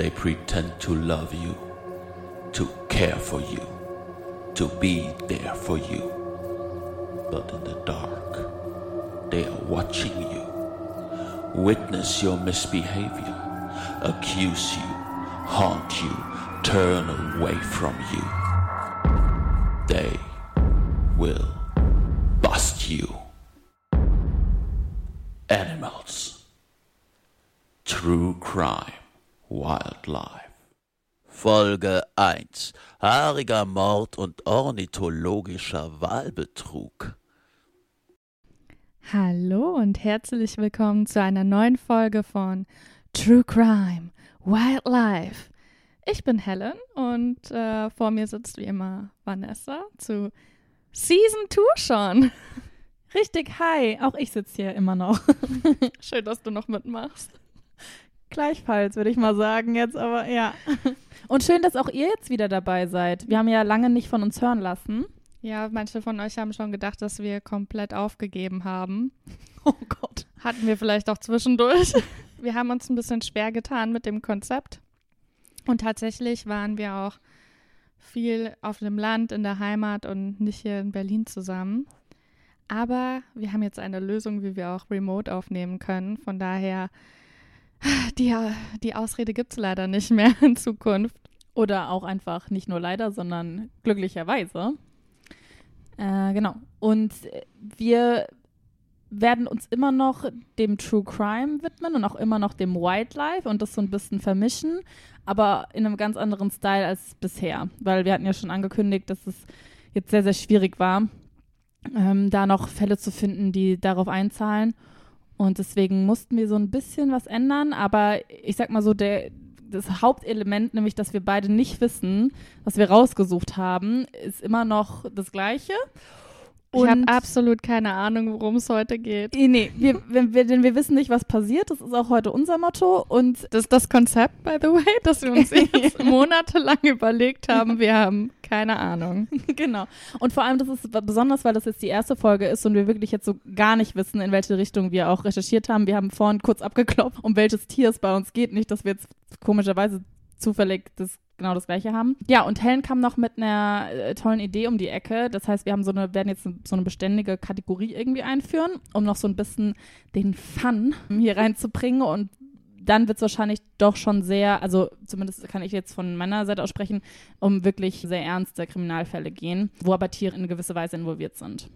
they pretend to love you, to care for you, to be there for you. But in the dark, they are watching you, witness your misbehavior, accuse you, haunt you, turn away from you. They will bust you. Animals. True Crime. Wildlife. Folge 1. Haariger Mord und ornithologischer Wahlbetrug. Hallo und herzlich willkommen zu einer neuen Folge von True Crime Wildlife. Ich bin Helen und äh, vor mir sitzt wie immer Vanessa zu Season 2 schon. Richtig, hi. Auch ich sitze hier immer noch. Schön, dass du noch mitmachst. Gleichfalls, würde ich mal sagen jetzt, aber ja. Und schön, dass auch ihr jetzt wieder dabei seid. Wir haben ja lange nicht von uns hören lassen. Ja, manche von euch haben schon gedacht, dass wir komplett aufgegeben haben. Oh Gott. Hatten wir vielleicht auch zwischendurch. Wir haben uns ein bisschen schwer getan mit dem Konzept. Und tatsächlich waren wir auch viel auf dem Land, in der Heimat und nicht hier in Berlin zusammen. Aber wir haben jetzt eine Lösung, wie wir auch remote aufnehmen können. Von daher, die, die Ausrede gibt es leider nicht mehr in Zukunft. Oder auch einfach nicht nur leider, sondern glücklicherweise. Äh, genau. Und wir werden uns immer noch dem True Crime widmen und auch immer noch dem Wildlife und das so ein bisschen vermischen, aber in einem ganz anderen Style als bisher, weil wir hatten ja schon angekündigt, dass es jetzt sehr, sehr schwierig war, ähm, da noch Fälle zu finden, die darauf einzahlen. Und deswegen mussten wir so ein bisschen was ändern, aber ich sag mal so, der, das Hauptelement, nämlich dass wir beide nicht wissen, was wir rausgesucht haben, ist immer noch das gleiche. Und ich habe absolut keine Ahnung, worum es heute geht. Nee, wir, wir, denn wir wissen nicht, was passiert. Das ist auch heute unser Motto. Und das ist das Konzept, by the way, dass wir uns jetzt monatelang überlegt haben. Wir haben keine Ahnung. genau. Und vor allem, das ist besonders, weil das jetzt die erste Folge ist und wir wirklich jetzt so gar nicht wissen, in welche Richtung wir auch recherchiert haben. Wir haben vorhin kurz abgeklopft, um welches Tier es bei uns geht. Nicht, dass wir jetzt komischerweise zufällig das genau das gleiche haben. Ja, und Helen kam noch mit einer äh, tollen Idee um die Ecke. Das heißt, wir haben so eine, werden jetzt so eine beständige Kategorie irgendwie einführen, um noch so ein bisschen den Fun hier reinzubringen und dann wird es wahrscheinlich doch schon sehr, also zumindest kann ich jetzt von meiner Seite aus sprechen, um wirklich sehr ernste Kriminalfälle gehen, wo aber Tiere in gewisser Weise involviert sind.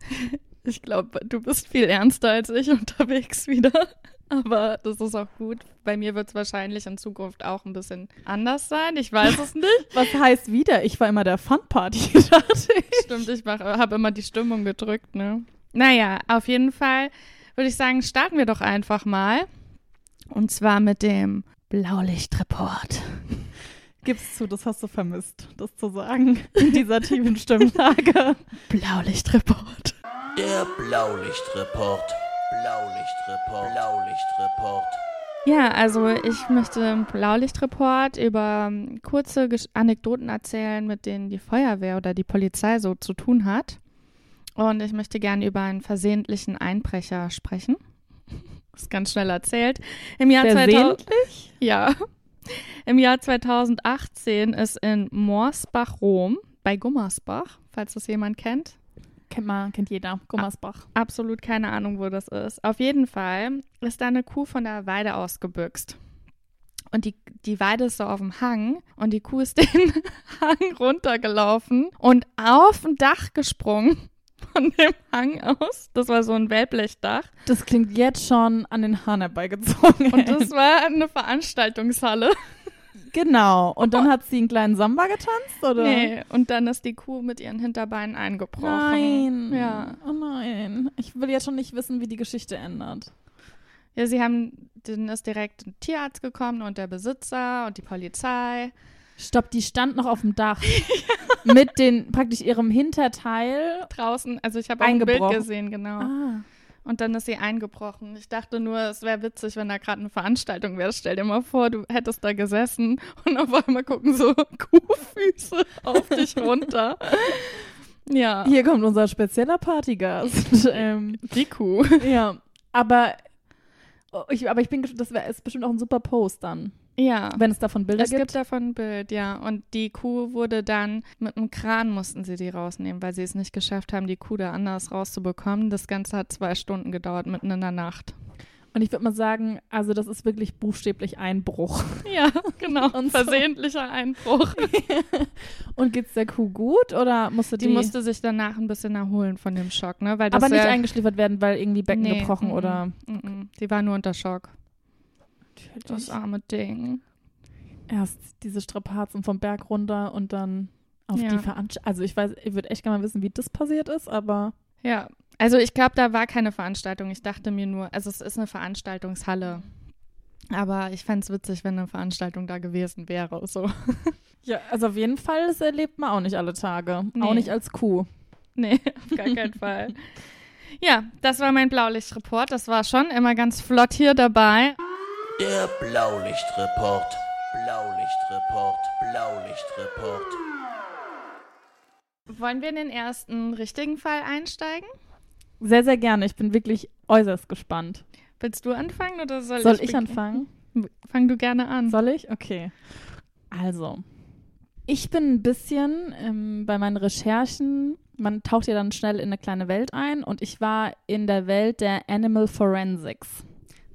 Ich glaube, du bist viel ernster als ich unterwegs wieder. Aber das ist auch gut. Bei mir wird es wahrscheinlich in Zukunft auch ein bisschen anders sein. Ich weiß es nicht. Was heißt wieder? Ich war immer der Fun-Party, Stimmt, ich habe immer die Stimmung gedrückt, ne? Naja, auf jeden Fall würde ich sagen, starten wir doch einfach mal. Und zwar mit dem Blaulichtreport. Gib's zu, das hast du vermisst, das zu sagen in dieser tiefen Stimmlage. Blaulichtreport. Der Blaulichtreport. Blaulichtreport. Blaulichtreport. Ja, also ich möchte im Blaulichtreport über ähm, kurze Gesch Anekdoten erzählen, mit denen die Feuerwehr oder die Polizei so zu tun hat. Und ich möchte gerne über einen versehentlichen Einbrecher sprechen. Das ist ganz schnell erzählt. Im Jahr Versehentlich? 2000, ja. Im Jahr 2018 ist in Morsbach, Rom, bei Gummersbach, falls das jemand kennt, Kennt man, kennt jeder. Gummersbach. Absolut keine Ahnung, wo das ist. Auf jeden Fall ist da eine Kuh von der Weide ausgebüxt. Und die, die Weide ist so auf dem Hang und die Kuh ist den Hang runtergelaufen und auf ein Dach gesprungen von dem Hang aus. Das war so ein Wellblechdach. Das klingt jetzt schon an den Hahn herbeigezogen. Und das war eine Veranstaltungshalle. Genau. Und dann hat sie einen kleinen Samba getanzt, oder? Nee, und dann ist die Kuh mit ihren Hinterbeinen eingebrochen. Nein. Ja. Oh nein. Ich will jetzt schon nicht wissen, wie die Geschichte ändert. Ja, sie haben, dann ist direkt ein Tierarzt gekommen und der Besitzer und die Polizei. Stopp, die stand noch auf dem Dach. Mit den, praktisch ihrem Hinterteil. Draußen, also ich habe auch ein Bild gesehen, genau. Ah. Und dann ist sie eingebrochen. Ich dachte nur, es wäre witzig, wenn da gerade eine Veranstaltung wäre. Stell dir mal vor, du hättest da gesessen und auf einmal gucken so Kuhfüße auf dich runter. Ja. Hier kommt unser spezieller Partygast. ähm, die Kuh. Ja. Aber ich, aber ich bin das wär, ist bestimmt auch ein super Post dann. Ja. wenn es davon Bilder Es gibt. gibt davon ein Bild, ja. Und die Kuh wurde dann mit einem Kran mussten sie die rausnehmen, weil sie es nicht geschafft haben, die Kuh da anders rauszubekommen. Das Ganze hat zwei Stunden gedauert, mitten in der Nacht. Und ich würde mal sagen, also das ist wirklich buchstäblich Einbruch. Ja, genau. Und so. versehentlicher Einbruch. Und geht's der Kuh gut oder musste die, Die musste sich danach ein bisschen erholen von dem Schock, ne? Weil aber nicht ja, eingeschliefert werden, weil irgendwie Becken Nee, gebrochen mm, oder mm. Die war nur unter Schock. Das arme Ding. erst diese Strapazen vom Berg runter und dann auf Ja. die Veranstaltung. Also ich weiß, ich würde echt gerne mal wissen, wie das passiert ist, aber Ja, also ich glaube, da war keine Veranstaltung. Ich dachte mir nur, also es ist eine Veranstaltungshalle. Aber ich fände es witzig, wenn eine Veranstaltung da gewesen wäre. So. ja, also auf jeden Fall, das erlebt man auch nicht alle Tage. Auch Nee. nicht als Kuh. Nee, auf gar keinen Fall. Ja, das war mein Blaulichtreport. Das war schon immer ganz flott hier dabei. Der Blaulichtreport. Blaulichtreport. Blaulichtreport. Wollen wir in den ersten richtigen Fall einsteigen? Sehr, sehr gerne. Ich bin wirklich äußerst gespannt. Willst du anfangen oder soll, Soll ich? ich beginnen? anfangen? Fang du gerne an. Soll ich? Okay. Also, ich bin ein bisschen ähm, bei meinen Recherchen, man taucht ja dann schnell in eine kleine Welt ein und ich war in der Welt der Animal Forensics,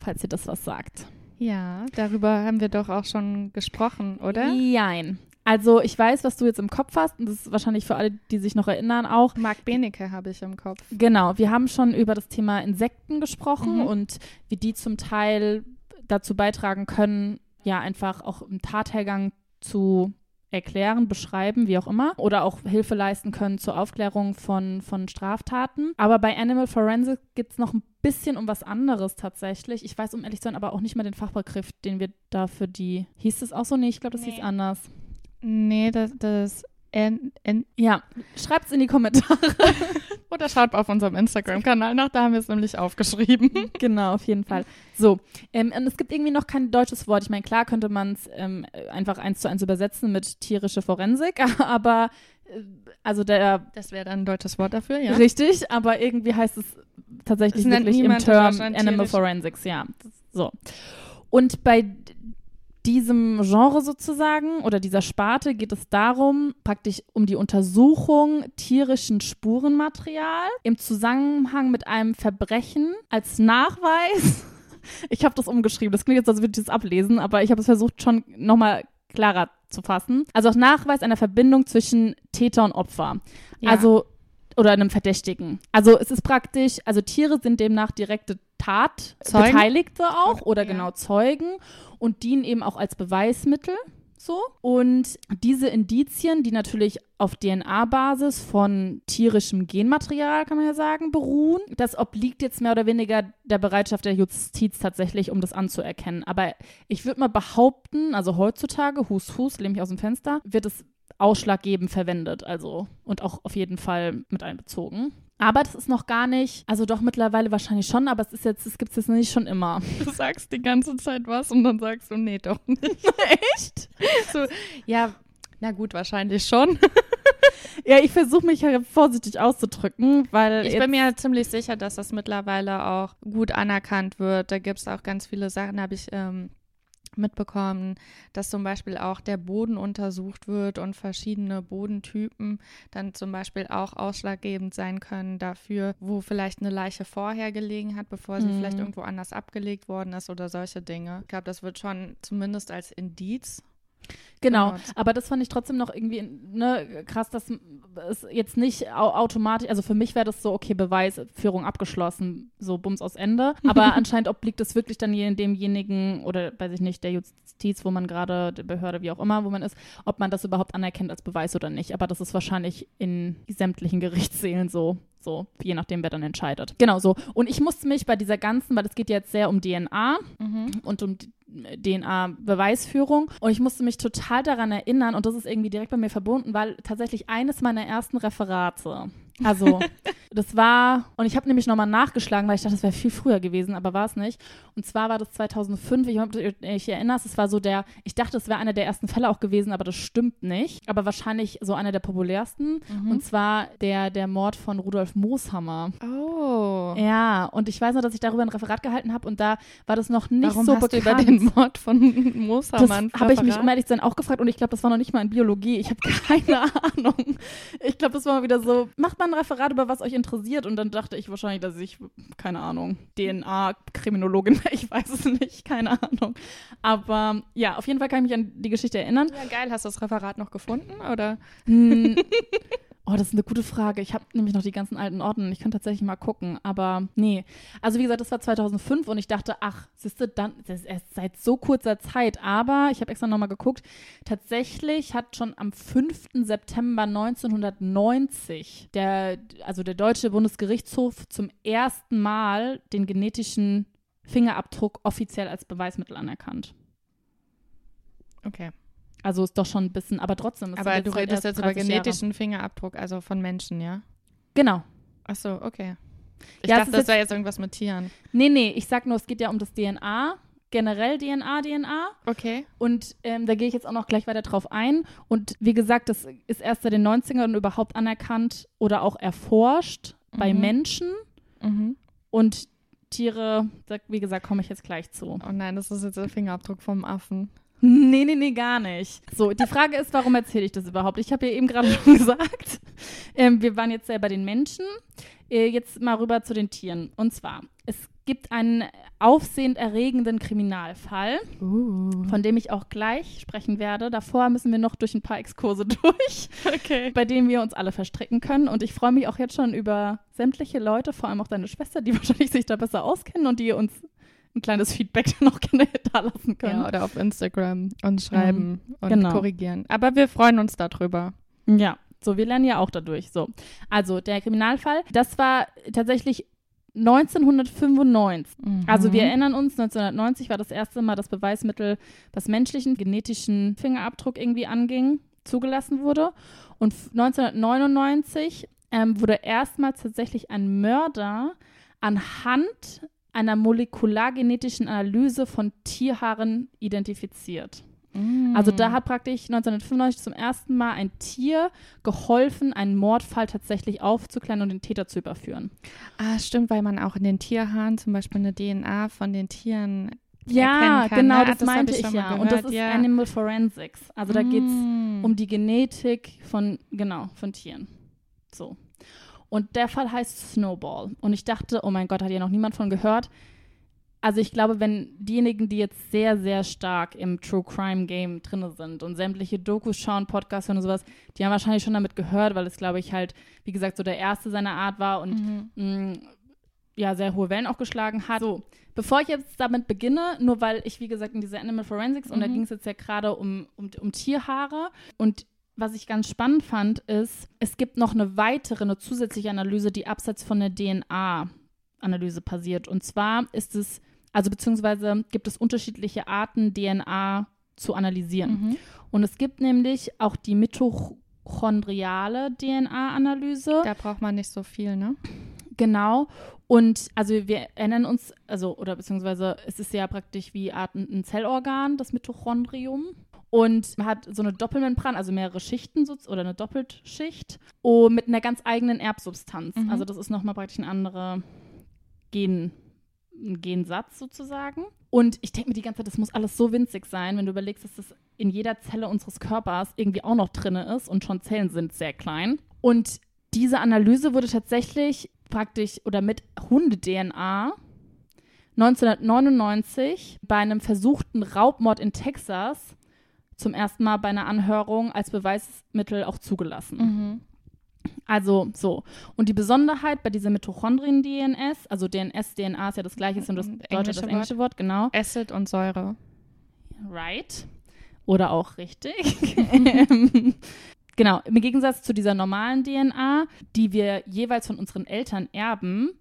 falls ihr das was sagt. Ja, darüber haben wir doch auch schon gesprochen, oder? Jein. Also ich weiß, was du jetzt im Kopf hast und das ist wahrscheinlich für alle, die sich noch erinnern, auch. Marc Benecke habe ich im Kopf. Genau, wir haben schon über das Thema Insekten gesprochen Mhm. und wie die zum Teil dazu beitragen können, ja, einfach auch einen Tathergang zu erklären, beschreiben, wie auch immer, oder auch Hilfe leisten können zur Aufklärung von, von Straftaten. Aber bei Animal Forensic geht es noch ein bisschen um was anderes tatsächlich. Ich weiß, um ehrlich zu sein, aber auch nicht mehr den Fachbegriff, den wir da für die. Hieß es auch so? Nee, ich glaube, das Nee. hieß anders. Nee, das, das N, N, Ja, schreibt's in die Kommentare. oder schaut auf unserem Instagram-Kanal nach, da haben wir es nämlich aufgeschrieben. genau, auf jeden Fall. So, ähm, und es gibt irgendwie noch kein deutsches Wort. Ich meine, klar könnte man es ähm, einfach eins zu eins übersetzen mit tierische Forensik, aber äh, also der Das wäre dann ein deutsches Wort dafür, ja? richtig, aber irgendwie heißt es tatsächlich Es wirklich im Term Animal. Forensics, ja. So. Und bei diesem Genre sozusagen oder dieser Sparte geht es darum, praktisch um die Untersuchung tierischen Spurenmaterial im Zusammenhang mit einem Verbrechen als Nachweis. Ich habe das umgeschrieben. Das klingt jetzt, als würde ich das ablesen, aber ich habe es versucht, schon nochmal klarer zu fassen. Also auch Nachweis einer Verbindung zwischen Täter und Opfer. Ja. Also oder einem Verdächtigen. Also es ist praktisch, also Tiere sind demnach direkte Tat Zeugen? Beteiligte auch oder Ja. genau Zeugen und dienen eben auch als Beweismittel so. Und diese Indizien, die natürlich auf DNA-Basis von tierischem Genmaterial, kann man ja sagen, beruhen, das obliegt jetzt mehr oder weniger der Bereitschaft der Justiz tatsächlich, um das anzuerkennen. Aber ich würde mal behaupten, also heutzutage, Hus Hus, lehne mich aus dem Fenster, wird es ausschlaggebend verwendet, also und auch auf jeden Fall mit einbezogen. Aber das ist noch gar nicht, also doch mittlerweile wahrscheinlich schon, aber es ist jetzt, es gibt es jetzt nicht schon immer. Du sagst die ganze Zeit was und dann sagst du, nee, doch nicht. Echt? So, ja, na gut, wahrscheinlich schon. Ja, ich versuche mich ja vorsichtig auszudrücken, weil Ich bin mir ziemlich sicher, dass das mittlerweile auch gut anerkannt wird. Da gibt es auch ganz viele Sachen, habe ich ähm, mitbekommen, dass zum Beispiel auch der Boden untersucht wird und verschiedene Bodentypen dann zum Beispiel auch ausschlaggebend sein können dafür, wo vielleicht eine Leiche vorher gelegen hat, bevor sie Mhm. vielleicht irgendwo anders abgelegt worden ist oder solche Dinge. Ich glaube, das wird schon zumindest als Indiz genau, benutzt. aber das fand ich trotzdem noch irgendwie ne, krass, dass es jetzt nicht au automatisch, also für mich wäre das so, okay, Beweisführung abgeschlossen, so Bums aus Ende, aber anscheinend obliegt es wirklich dann je- demjenigen oder weiß ich nicht, der Justiz, wo man gerade, der Behörde, wie auch immer, wo man ist, ob man das überhaupt anerkennt als Beweis oder nicht, aber das ist wahrscheinlich in sämtlichen Gerichtssälen so. So, je nachdem, wer dann entscheidet. Genau so. Und ich musste mich bei dieser ganzen, weil es geht jetzt sehr um DNA, und um DNA-Beweisführung. Und ich musste mich total daran erinnern, und das ist irgendwie direkt bei mir verbunden, weil tatsächlich eines meiner ersten Referate Also, das war, und ich habe nämlich nochmal nachgeschlagen, weil ich dachte, das wäre viel früher gewesen, aber war es nicht. Und zwar war das 2005, ich hoffe, du dich erinnerst, es war so der, ich dachte, es wäre einer der ersten Fälle auch gewesen, aber das stimmt nicht. Aber wahrscheinlich so einer der populärsten. Mhm. Und zwar der, der Mord von Rudolf Mooshammer. Oh. Ja, und ich weiß noch, dass ich darüber ein Referat gehalten habe und da war das noch nicht Warum so hast bekannt. du über den Mord von das Mooshammer ein habe ich mich, um ehrlich zu sein, auch gefragt und ich glaube, das war noch nicht mal in Biologie. Ich habe keine Ahnung. Ich glaube, das war mal wieder so, macht mal ein Referat über was euch interessiert und dann dachte ich wahrscheinlich, dass ich, keine Ahnung, DNA-Kriminologin ich weiß es nicht, keine Ahnung. Aber ja, auf jeden Fall kann ich mich an die Geschichte erinnern. Ja, geil. Hast du das Referat noch gefunden? Oder? Oh, das ist eine gute Frage. Ich habe nämlich noch die ganzen alten Orten. Ich könnte tatsächlich mal gucken. Aber nee. Also wie gesagt, das war 2005 und ich dachte, ach, siehst du, dann, das ist erst seit so kurzer Zeit. Aber ich habe extra nochmal geguckt. Tatsächlich hat schon am 5. September 1990 der, also der Deutsche Bundesgerichtshof zum ersten Mal den genetischen Fingerabdruck offiziell als Beweismittel anerkannt. Okay. Also ist doch schon ein bisschen, aber trotzdem. es sind Aber du halt redest erst jetzt über 30 Jahre. genetischen Fingerabdruck, also von Menschen, ja? Genau. Ach so, okay. Ich Ja, dachte, ist das wäre jetzt irgendwas mit Tieren. Nee, nee, ich sag nur, es geht ja um das DNA, generell DNA, DNA. Okay. Und ähm, da gehe ich jetzt auch noch gleich weiter drauf ein. Und wie gesagt, das ist erst seit den 90ern überhaupt anerkannt oder auch erforscht bei Mhm. Menschen. Mhm. Und Tiere, wie gesagt, komme ich jetzt gleich zu. Oh nein, das ist jetzt der Fingerabdruck vom Affen. Nee, nee, nee, gar nicht. So, die Frage ist, warum erzähle ich das überhaupt? Ich habe ja eben gerade schon gesagt, ähm, wir waren jetzt ja bei den Menschen. Äh, jetzt mal rüber zu den Tieren. Und zwar, es gibt einen aufsehend erregenden Kriminalfall, Uh. von dem ich auch gleich sprechen werde. Davor müssen wir noch durch ein paar Exkurse durch, Okay. bei denen wir uns alle verstricken können. Und ich freue mich auch jetzt schon über sämtliche Leute, vor allem auch deine Schwester, die wahrscheinlich sich da besser auskennen und die uns ein kleines Feedback dann auch gerne da lassen können. Ja, oder auf Instagram und schreiben und genau. korrigieren. Aber wir freuen uns darüber. Ja, so, wir lernen ja auch dadurch. So, also der Kriminalfall, das war tatsächlich 1995. Also wir erinnern uns, 1990 war das erste Mal das Beweismittel, was menschlichen genetischen Fingerabdruck irgendwie anging, zugelassen wurde. Und f- 1999 ähm, wurde erstmals tatsächlich ein Mörder anhand einer molekulargenetischen Analyse von Tierhaaren identifiziert. Mhm. Also da hat praktisch 1995 zum ersten Mal ein Tier geholfen, einen Mordfall tatsächlich aufzuklären und den Täter zu überführen. Ah, stimmt, weil man auch in den Tierhaaren zum Beispiel eine DNA von den Tieren Ja, kann. genau, ne? das hab meinte ich, mal ja. Gehört, und das ist ja. Animal Forensics. Also da geht es Mm. um die Genetik von, genau, von Tieren. So. Und der Fall heißt Snowball. Und ich dachte, oh mein Gott, hat ja noch niemand von gehört. Also ich glaube, wenn diejenigen, die jetzt sehr, sehr stark im True Crime Game drin sind und sämtliche Dokus schauen, Podcasts hören und sowas, die haben wahrscheinlich schon damit gehört, weil es, glaube ich, halt, wie gesagt, so der erste seiner Art war und Mhm. mh, ja, sehr hohe Wellen auch geschlagen hat. So, bevor ich jetzt damit beginne, nur weil ich, wie gesagt, in dieser Animal Forensics, und da Mhm. ging es jetzt ja gerade um, um, um Tierhaare und was ich ganz spannend fand, ist, es gibt noch eine weitere, eine zusätzliche Analyse, die abseits von der DNA-Analyse passiert. Und zwar ist es, also beziehungsweise gibt es unterschiedliche Arten, DNA zu analysieren. Mhm. Und es gibt nämlich auch die mitochondriale DNA-Analyse. Da braucht man nicht so viel, ne? Genau. Und also wir erinnern uns, also, oder beziehungsweise es ist ja praktisch wie Art ein ein Zellorgan, das Mitochondrium. Und man hat so eine Doppelmembran, also mehrere Schichten oder eine Doppelschicht, oh, mit einer ganz eigenen Erbsubstanz. Mhm. Also das ist nochmal praktisch ein anderer Gen, ein Gensatz sozusagen. Und ich denke mir die ganze Zeit, das muss alles so winzig sein, wenn du überlegst, dass das in jeder Zelle unseres Körpers irgendwie auch noch drin ist und schon Zellen sind sehr klein. Und diese Analyse wurde tatsächlich praktisch oder mit Hunde-DNA 1999 bei einem versuchten Raubmord in Texas zum ersten Mal bei einer Anhörung als Beweismittel auch zugelassen. Mhm. Also so. Und die Besonderheit bei dieser Mitochondrien-DNS, also DNS, DNA ist ja das gleiche, ist nur das Ein deutsche, das englische englische Wort, genau. Acid und Säure. Right. Oder auch richtig. Genau. Im Gegensatz zu dieser normalen DNA, die wir jeweils von unseren Eltern erben,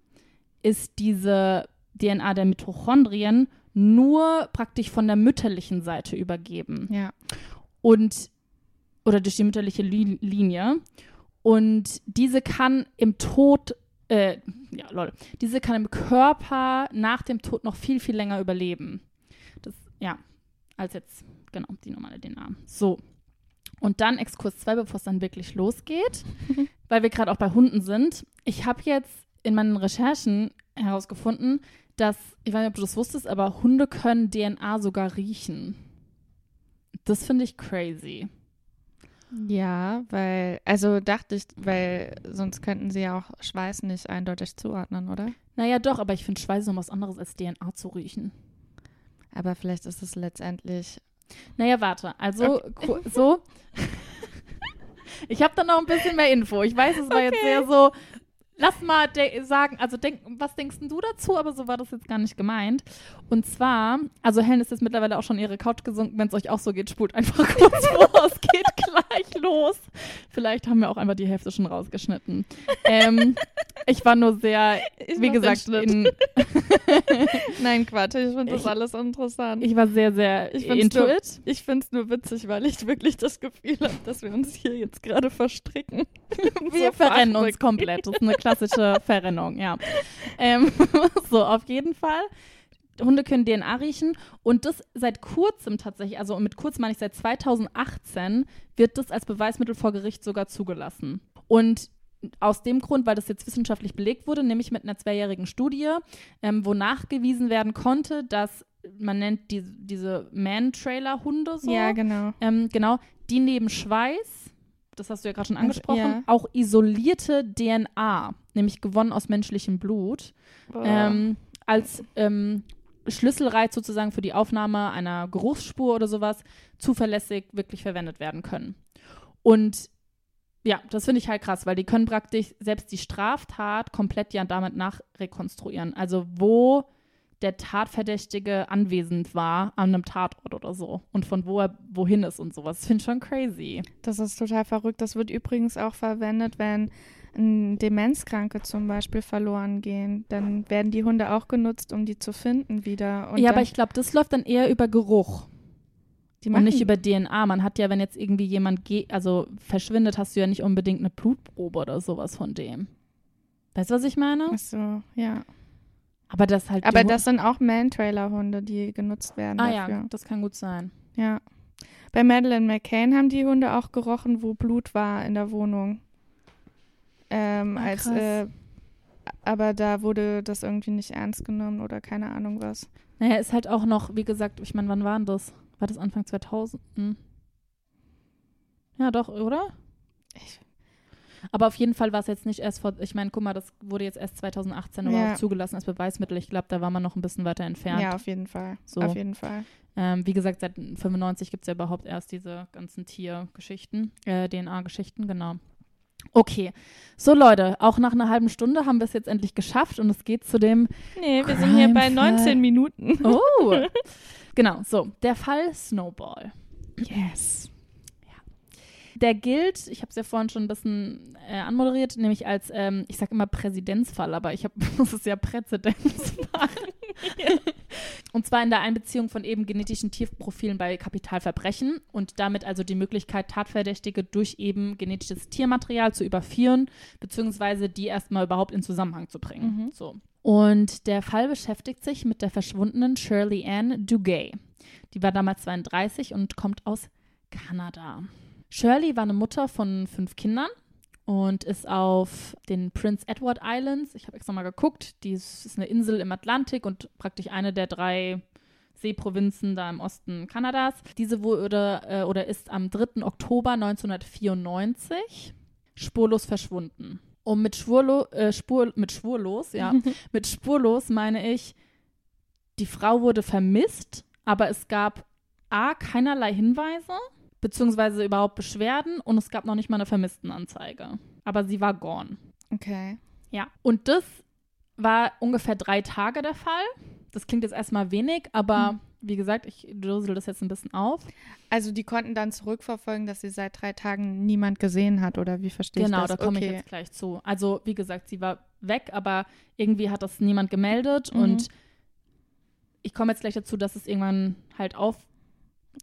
ist diese DNA der Mitochondrien nur praktisch von der mütterlichen Seite übergeben Ja. und oder durch die mütterliche Li Linie. Und diese kann im Tod, äh, ja, lol, diese kann im Körper nach dem Tod noch viel, viel länger überleben. Das, ja, als jetzt, genau, die normale DNA. So. Und dann Exkurs 2, bevor es dann wirklich losgeht, weil wir gerade auch bei Hunden sind. Ich habe jetzt in meinen Recherchen herausgefunden, dass, ich weiß nicht, ob du das wusstest, aber Hunde können DNA sogar riechen. Das finde ich crazy. Ja, weil, also dachte ich, weil sonst könnten sie ja auch Schweiß nicht eindeutig zuordnen, oder? Naja, doch, aber ich finde Schweiß noch was anderes als DNA zu riechen. Aber vielleicht ist es letztendlich. Naja, warte. Also, ku- so. ich habe da noch ein bisschen mehr Info. Ich weiß, es war jetzt Okay. sehr so. Lass mal sagen, also denk, was denkst denn du dazu? Aber so war das jetzt gar nicht gemeint. Und zwar, also Helen ist jetzt mittlerweile auch schon ihre Couch gesunken. Wenn es euch auch so geht, spult einfach kurz vor. Es geht. Vielleicht haben wir auch einfach die Hälfte schon rausgeschnitten. Ähm, ich war nur sehr, Ich wie gesagt, in, Nein, Quatsch, ich finde das alles interessant. ich war sehr, sehr Ich into nur- it. Ich finde es nur witzig, weil ich wirklich das Gefühl habe, dass wir uns hier jetzt gerade verstricken. Wir So verrennen uns komplett. Das ist eine klassische Verrennung, ja. Ähm, so, auf jeden Fall. Hunde können DNA riechen und das seit kurzem tatsächlich, also mit kurz meine ich seit 2018, wird das als Beweismittel vor Gericht sogar zugelassen. Und aus dem Grund, weil das jetzt wissenschaftlich belegt wurde, nämlich mit einer zweijährigen Studie, ähm, wo nachgewiesen werden konnte, dass man nennt die, diese Man-Trailer-Hunde so. Ja, genau. Ähm, genau, die neben Schweiß, das hast du ja gerade schon Also, angesprochen, ja. auch isolierte DNA, nämlich gewonnen aus menschlichem Blut, ähm, als ähm, Schlüsselreiz sozusagen für die Aufnahme einer Geruchsspur oder sowas zuverlässig wirklich verwendet werden können. Und ja, das finde ich halt krass, weil die können praktisch selbst die Straftat komplett ja damit nachrekonstruieren. Also wo der Tatverdächtige anwesend war an einem Tatort oder so und von wo er wohin ist und sowas. Das finde ich schon crazy. Das ist total verrückt. Das wird übrigens auch verwendet, wenn Demenzkranke zum Beispiel verloren gehen. Dann werden die Hunde auch genutzt, um die zu finden wieder. Ja, aber ich glaube, das läuft dann eher über Geruch. die Und nicht über DNA. Man hat ja, wenn jetzt irgendwie jemand also verschwindet, hast du ja nicht unbedingt eine Blutprobe oder sowas von dem. Weißt du, was ich meine? Ach so, ja. Aber das halt. Aber das sind auch Man-Trailer-Hunde, die genutzt werden Ah dafür. ja, das kann gut sein. Ja. Bei Madeleine McCain haben die Hunde auch gerochen, wo Blut war in der Wohnung. Ähm, Ah, als, äh, aber da wurde das irgendwie nicht ernst genommen oder keine Ahnung was. Naja, ist halt auch noch, wie gesagt, ich meine, wann war denn das? War das Anfang 2000? Hm. Ja, doch, oder? Ich- Aber auf jeden Fall war es jetzt nicht erst vor, ich meine, guck mal, das wurde jetzt erst 2018 überhaupt Ja. zugelassen als Beweismittel. Ich glaube, da war man noch ein bisschen weiter entfernt. Ja, auf jeden Fall. So. Auf jeden Fall. Ähm, wie gesagt, seit 95 gibt es ja überhaupt erst diese ganzen Tiergeschichten, äh, DNA-Geschichten, genau. Okay, so Leute, auch nach einer halben Stunde haben wir es jetzt endlich geschafft und es geht zu dem, Nee, wir sind hier bei Crime-Fall. 19 Minuten. oh, genau, so, der Fall Snowball. Yes. Der gilt, ich habe es ja vorhin schon ein bisschen äh, anmoderiert, nämlich als, ähm, ich sage immer Präzedenzfall, aber ich habe, das ist ja Präzedenzfall. Und zwar in der Einbeziehung von eben genetischen Tierprofilen bei Kapitalverbrechen und damit also die Möglichkeit, Tatverdächtige durch eben genetisches Tiermaterial zu überführen, beziehungsweise die erstmal überhaupt in Zusammenhang zu bringen. Mhm. So. Und der Fall beschäftigt sich mit der verschwundenen Shirley Ann Duguay. Die war damals 32 und kommt aus Kanada. Shirley war eine Mutter von fünf Kindern und ist auf den Prince Edward Islands, ich habe extra mal geguckt, die ist, ist eine Insel im Atlantik und praktisch eine der drei Seeprovinzen da im Osten Kanadas. Diese wurde äh, oder ist am 3. Oktober 1994 spurlos verschwunden. Und mit, Schwurlo, äh, Spur, mit spurlos, ja, mit spurlos meine ich, die Frau wurde vermisst, aber es gab A, keinerlei Hinweise, beziehungsweise überhaupt Beschwerden und es gab noch nicht mal eine Vermisstenanzeige. Aber sie war gone. Okay. Ja. Und das war ungefähr drei Tage der Fall. Das klingt jetzt erstmal wenig, aber Mhm. wie gesagt, ich drösel das jetzt ein bisschen auf. Also die konnten dann zurückverfolgen, dass sie seit drei Tagen niemand gesehen hat, oder wie verstehe Genau, ich das? da komme okay. ich jetzt gleich zu. Also, wie gesagt, sie war weg, aber irgendwie hat das niemand gemeldet Mhm. und ich komme jetzt gleich dazu, dass es irgendwann halt auf,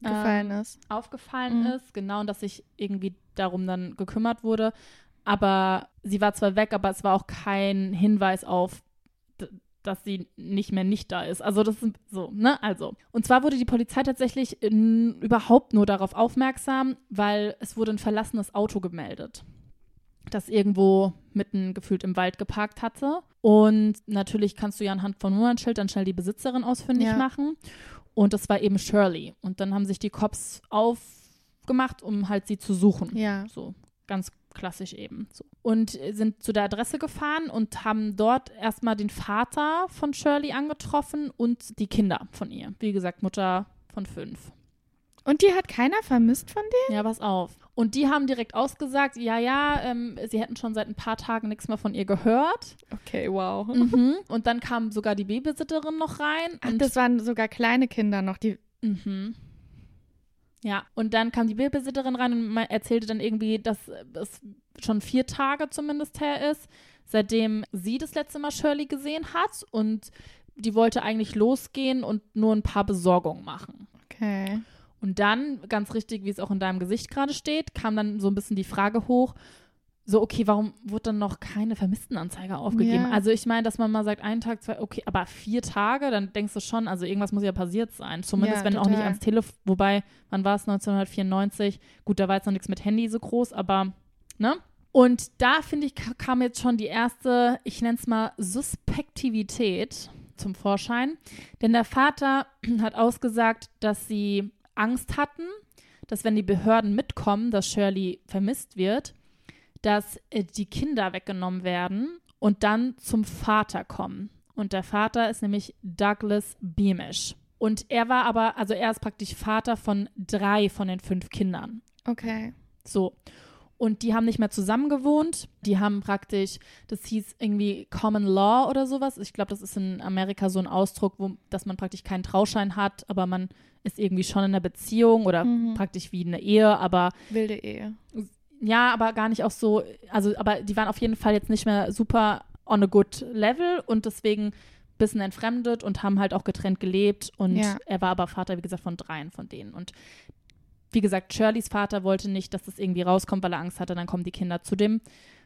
gefallen ähm, ist. aufgefallen Mhm. ist, genau, und dass sich irgendwie darum dann gekümmert wurde. aber sie war zwar weg, aber es war auch kein Hinweis auf, dass sie nicht mehr nicht da ist. Also das ist so, ne? Also. Und zwar wurde die Polizei tatsächlich n- überhaupt nur darauf aufmerksam, weil es wurde ein verlassenes Auto gemeldet, das irgendwo mitten gefühlt im Wald geparkt hatte. Und natürlich kannst du ja anhand von Nummernschild dann schnell die Besitzerin ausfindig Ja. machen. Und das war eben Shirley. Und dann haben sich die Cops aufgemacht, um halt sie zu suchen. Ja. So, ganz klassisch eben. So. Und äh, sind zu der Adresse gefahren und haben dort erstmal den Vater von Shirley angetroffen und die Kinder von ihr. Wie gesagt, Mutter von fünf. Und die hat keiner vermisst von denen? Ja, pass auf. Und die haben direkt ausgesagt, ja, ja, ähm, sie hätten schon seit ein paar Tagen nichts mehr von ihr gehört. Okay, wow. Mhm. Und dann kam sogar die Babysitterin noch rein. Ach, und das waren sogar kleine Kinder noch, die. Mhm. Ja, und dann kam die Babysitterin rein und erzählte dann irgendwie, dass es schon vier Tage zumindest her ist, seitdem sie das letzte Mal Shirley gesehen hat und die wollte eigentlich losgehen und nur ein paar Besorgungen machen. Okay. Und dann, ganz richtig, wie es auch in deinem Gesicht gerade steht, kam dann so ein bisschen die Frage hoch, so, okay, warum wurde dann noch keine Vermisstenanzeige aufgegeben? Ja. Also ich meine, dass man mal sagt, einen Tag, zwei, okay, aber vier Tage, dann denkst du schon, also irgendwas muss ja passiert sein. Zumindest Ja, wenn auch nicht total. ans Telefon, wobei, wann war es, 1994? Gut, da war jetzt noch nichts mit Handy so groß, aber, ne? Und da, finde ich, ka- kam jetzt schon die erste, ich nenne es mal Suspektivität zum Vorschein. Denn der Vater hat ausgesagt, dass sie Angst hatten, dass wenn die Behörden mitkommen, dass Shirley vermisst wird, dass äh, die Kinder weggenommen werden und dann zum Vater kommen. Und der Vater ist nämlich Douglas Beamish. Und er war aber, also er ist praktisch Vater von drei von den fünf Kindern. Okay. So. Und die haben nicht mehr zusammen gewohnt. Die haben praktisch, das hieß irgendwie Common Law oder sowas. Ich glaube, das ist in Amerika so ein Ausdruck, wo, dass man praktisch keinen Trauschein hat, aber man ist irgendwie schon in einer Beziehung oder Mhm. praktisch wie eine Ehe, aber Wilde Ehe. ja, aber gar nicht auch so, also, aber die waren auf jeden Fall jetzt nicht mehr super on a good level und deswegen ein bisschen entfremdet und haben halt auch getrennt gelebt und Ja. er war aber Vater, wie gesagt, von dreien von denen und wie gesagt, Shirleys Vater wollte nicht, dass das irgendwie rauskommt, weil er Angst hatte, dann kommen die Kinder zu dem,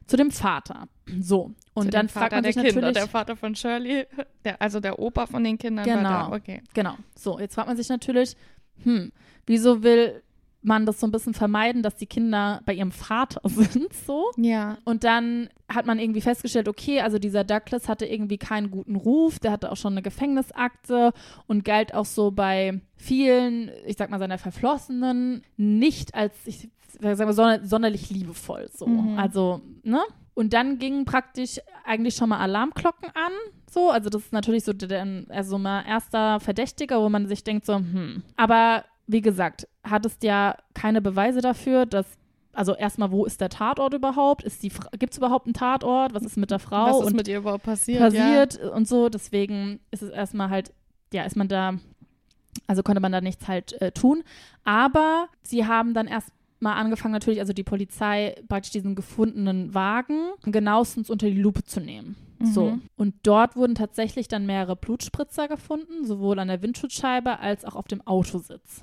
zu dem Vater. So. Und Zu dann fragt Vater man der sich Kinder, natürlich, der Vater von Shirley, der, also der Opa von den Kindern Genau. war da. Okay. Genau. So, jetzt fragt man sich natürlich, hm, wieso will man das so ein bisschen vermeiden, dass die Kinder bei ihrem Vater sind, so? Ja. Und dann hat man irgendwie festgestellt, okay, also dieser Douglas hatte irgendwie keinen guten Ruf, der hatte auch schon eine Gefängnisakte und galt auch so bei vielen, ich sag mal, seiner Verflossenen nicht als, ich sag mal, sonder, sonderlich liebevoll so. Mhm. Also, ne? Und dann gingen praktisch eigentlich schon mal Alarmglocken an, so. Also das ist natürlich so der, also mal erster Verdächtiger, wo man sich denkt so, hm. Aber wie gesagt, hattest ja keine Beweise dafür, dass also erstmal, wo ist der Tatort überhaupt? Ist die Gibt es überhaupt einen Tatort? Was ist mit der Frau? Was ist und mit ihr überhaupt passiert? passiert und so. Deswegen ist es erstmal halt, ja, ist man da, also konnte man da nichts halt äh, tun. Aber sie haben dann erst mal angefangen, natürlich, also die Polizei praktisch diesen gefundenen Wagen genauestens unter die Lupe zu nehmen. Ja. So. Mhm. Und dort wurden tatsächlich dann mehrere Blutspritzer gefunden, sowohl an der Windschutzscheibe als auch auf dem Autositz.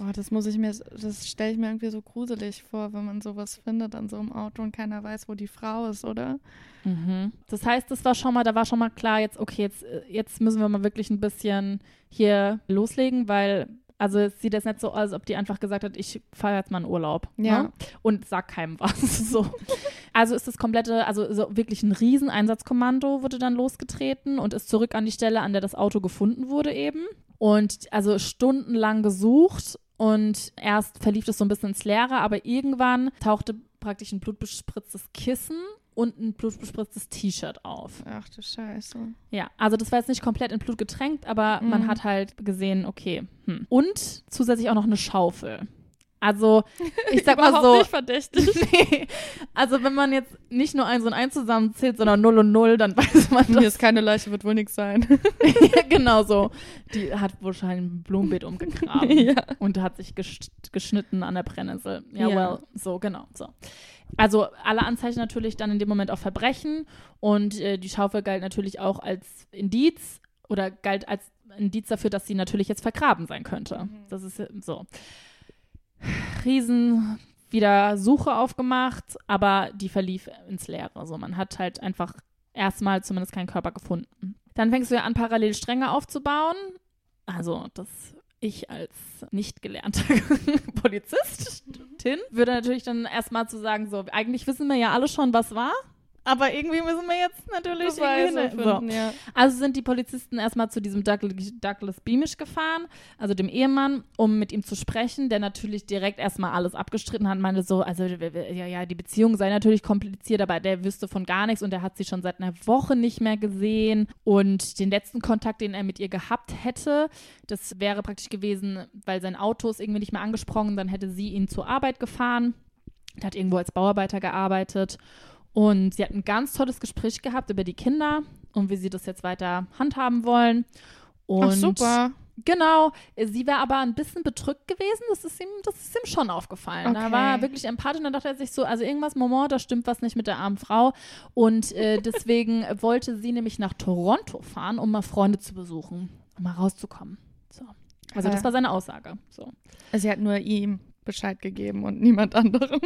Oh, das muss ich mir, das stelle ich mir irgendwie so gruselig vor, wenn man sowas findet an so einem Auto und keiner weiß, wo die Frau ist, oder? Mhm. Das heißt, das war schon mal, da war schon mal klar, jetzt, okay, jetzt, äh, jetzt müssen wir mal wirklich ein bisschen hier loslegen, weil, also es sieht jetzt nicht so aus, als ob die einfach gesagt hat, ich fahre jetzt mal in Urlaub. Ja. Ne? Und sag keinem was. so. Also ist das komplette, also so wirklich ein Rieseneinsatzkommando wurde dann losgetreten und ist zurück an die Stelle, an der das Auto gefunden wurde eben. Und also stundenlang gesucht und erst verlief das so ein bisschen ins Leere, aber irgendwann tauchte praktisch ein blutbespritztes Kissen und ein blutbespritztes T-Shirt auf. Ach du Scheiße. Ja, also das war jetzt nicht komplett in Blut getränkt, aber man Mhm. hat halt gesehen, okay. Hm. Und zusätzlich auch noch eine Schaufel. Also, ich sag mal so. nicht verdächtig. nee, also, wenn man jetzt nicht nur eins und eins zusammenzählt, sondern 0 und 0, dann weiß man, Hier dass ist keine Leiche, wird wohl nichts sein. ja, genau so. Die hat wahrscheinlich ein Blumenbeet umgegraben ja. und hat sich gesch geschnitten an der Brennnessel. Ja, Ja. well, so, genau, so. Also alle Anzeichen natürlich dann in dem Moment auch Verbrechen und äh, die Schaufel galt natürlich auch als Indiz oder galt als Indiz dafür, dass sie natürlich jetzt vergraben sein könnte. Mhm. Das ist äh, so. Riesen wieder Suche aufgemacht, aber die verlief ins Leere. Also man hat halt einfach erstmal zumindest keinen Körper gefunden. Dann fängst du ja an, parallel Stränge aufzubauen. Also das ich als nicht gelernte Polizistin würde natürlich dann erstmal zu sagen, so, eigentlich wissen wir ja alle schon, was war. Aber irgendwie müssen wir jetzt natürlich Beweise irgendwie so. finden, ja. Also sind die Polizisten erstmal zu diesem Douglas, Beamish gefahren, also dem Ehemann, um mit ihm zu sprechen, der natürlich direkt erstmal alles abgestritten hat, meinte so, also ja, ja, die Beziehung sei natürlich kompliziert, aber der wüsste von gar nichts und er hat sie schon seit einer Woche nicht mehr gesehen und den letzten Kontakt, den er mit ihr gehabt hätte, das wäre praktisch gewesen, weil sein Auto ist irgendwie nicht mehr angesprungen, dann hätte sie ihn zur Arbeit gefahren. Der hat irgendwo als Bauarbeiter gearbeitet und sie hat ein ganz tolles Gespräch gehabt über die Kinder und wie sie das jetzt weiter handhaben wollen. Und Ach, super. Genau, sie wäre aber ein bisschen bedrückt gewesen, das ist ihm, das ist ihm schon aufgefallen. Da Okay. war er wirklich empathisch und da dachte er sich so, also irgendwas, Moment, da stimmt was nicht mit der armen Frau. Und äh, deswegen wollte sie nämlich nach Toronto fahren, um mal Freunde zu besuchen, um mal rauszukommen. So. Also das war seine Aussage. So. Sie hat nur ihm Bescheid gegeben und niemand anderem.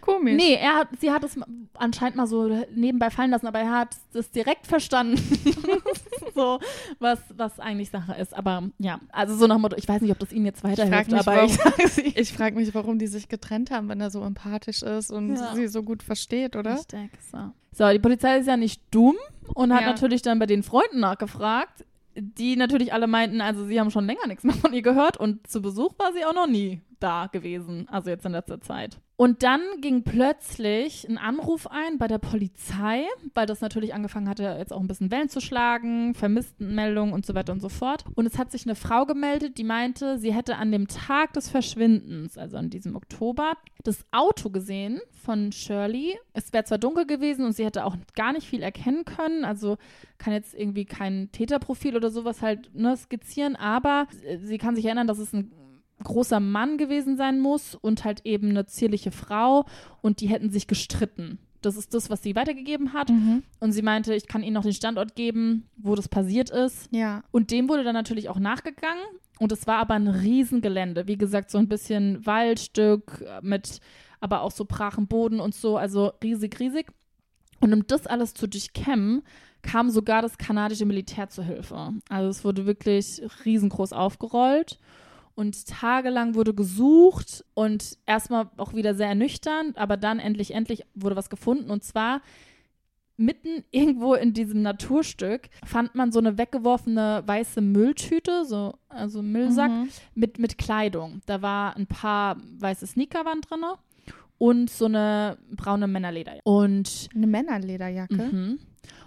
Komisch. Nee, er hat, sie hat es anscheinend mal so nebenbei fallen lassen, aber er hat es direkt verstanden, so was, was eigentlich Sache ist. Aber ja, also so nach Motto, ich weiß nicht, ob das ihm jetzt weiterhilft, mich, aber warum- ich. Ich frage mich, warum die sich getrennt haben, wenn er so empathisch ist und Ja. sie so gut versteht, oder? Ich denke so. So, die Polizei ist ja nicht dumm und hat Ja. natürlich dann bei den Freunden nachgefragt, die natürlich alle meinten, also sie haben schon länger nichts mehr von ihr gehört und zu Besuch war sie auch noch nie da gewesen, also jetzt in letzter Zeit. Und dann ging plötzlich ein Anruf ein bei der Polizei, weil das natürlich angefangen hatte, jetzt auch ein bisschen Wellen zu schlagen, Vermisstenmeldungen und so weiter und so fort. Und es hat sich eine Frau gemeldet, die meinte, sie hätte an dem Tag des Verschwindens, also an diesem Oktober, das Auto gesehen von Shirley. Es wäre zwar dunkel gewesen und sie hätte auch gar nicht viel erkennen können, also kann jetzt irgendwie kein Täterprofil oder sowas halt ne, skizzieren, aber sie kann sich erinnern, dass es ein großer Mann gewesen sein muss und halt eben eine zierliche Frau und die hätten sich gestritten. Das ist das, was sie weitergegeben hat. Mhm. Und sie meinte, ich kann Ihnen noch den Standort geben, wo das passiert ist. Ja. Und dem wurde dann natürlich auch nachgegangen. Und es war aber ein Riesengelände. Wie gesagt, so ein bisschen Waldstück mit aber auch so brachem Boden und so. Also riesig, riesig. Und um das alles zu durchkämmen, kam sogar das kanadische Militär zur Hilfe. Also es wurde wirklich riesengroß aufgerollt. Und tagelang wurde gesucht und erstmal auch wieder sehr ernüchternd, aber dann endlich, endlich wurde was gefunden. Und zwar mitten irgendwo in diesem Naturstück fand man so eine weggeworfene weiße Mülltüte, so, also Müllsack, Mhm. mit, mit Kleidung. Da war ein paar weiße Sneaker waren drin und so eine braune Männerlederjacke. Und, Eine Männerlederjacke. mhm.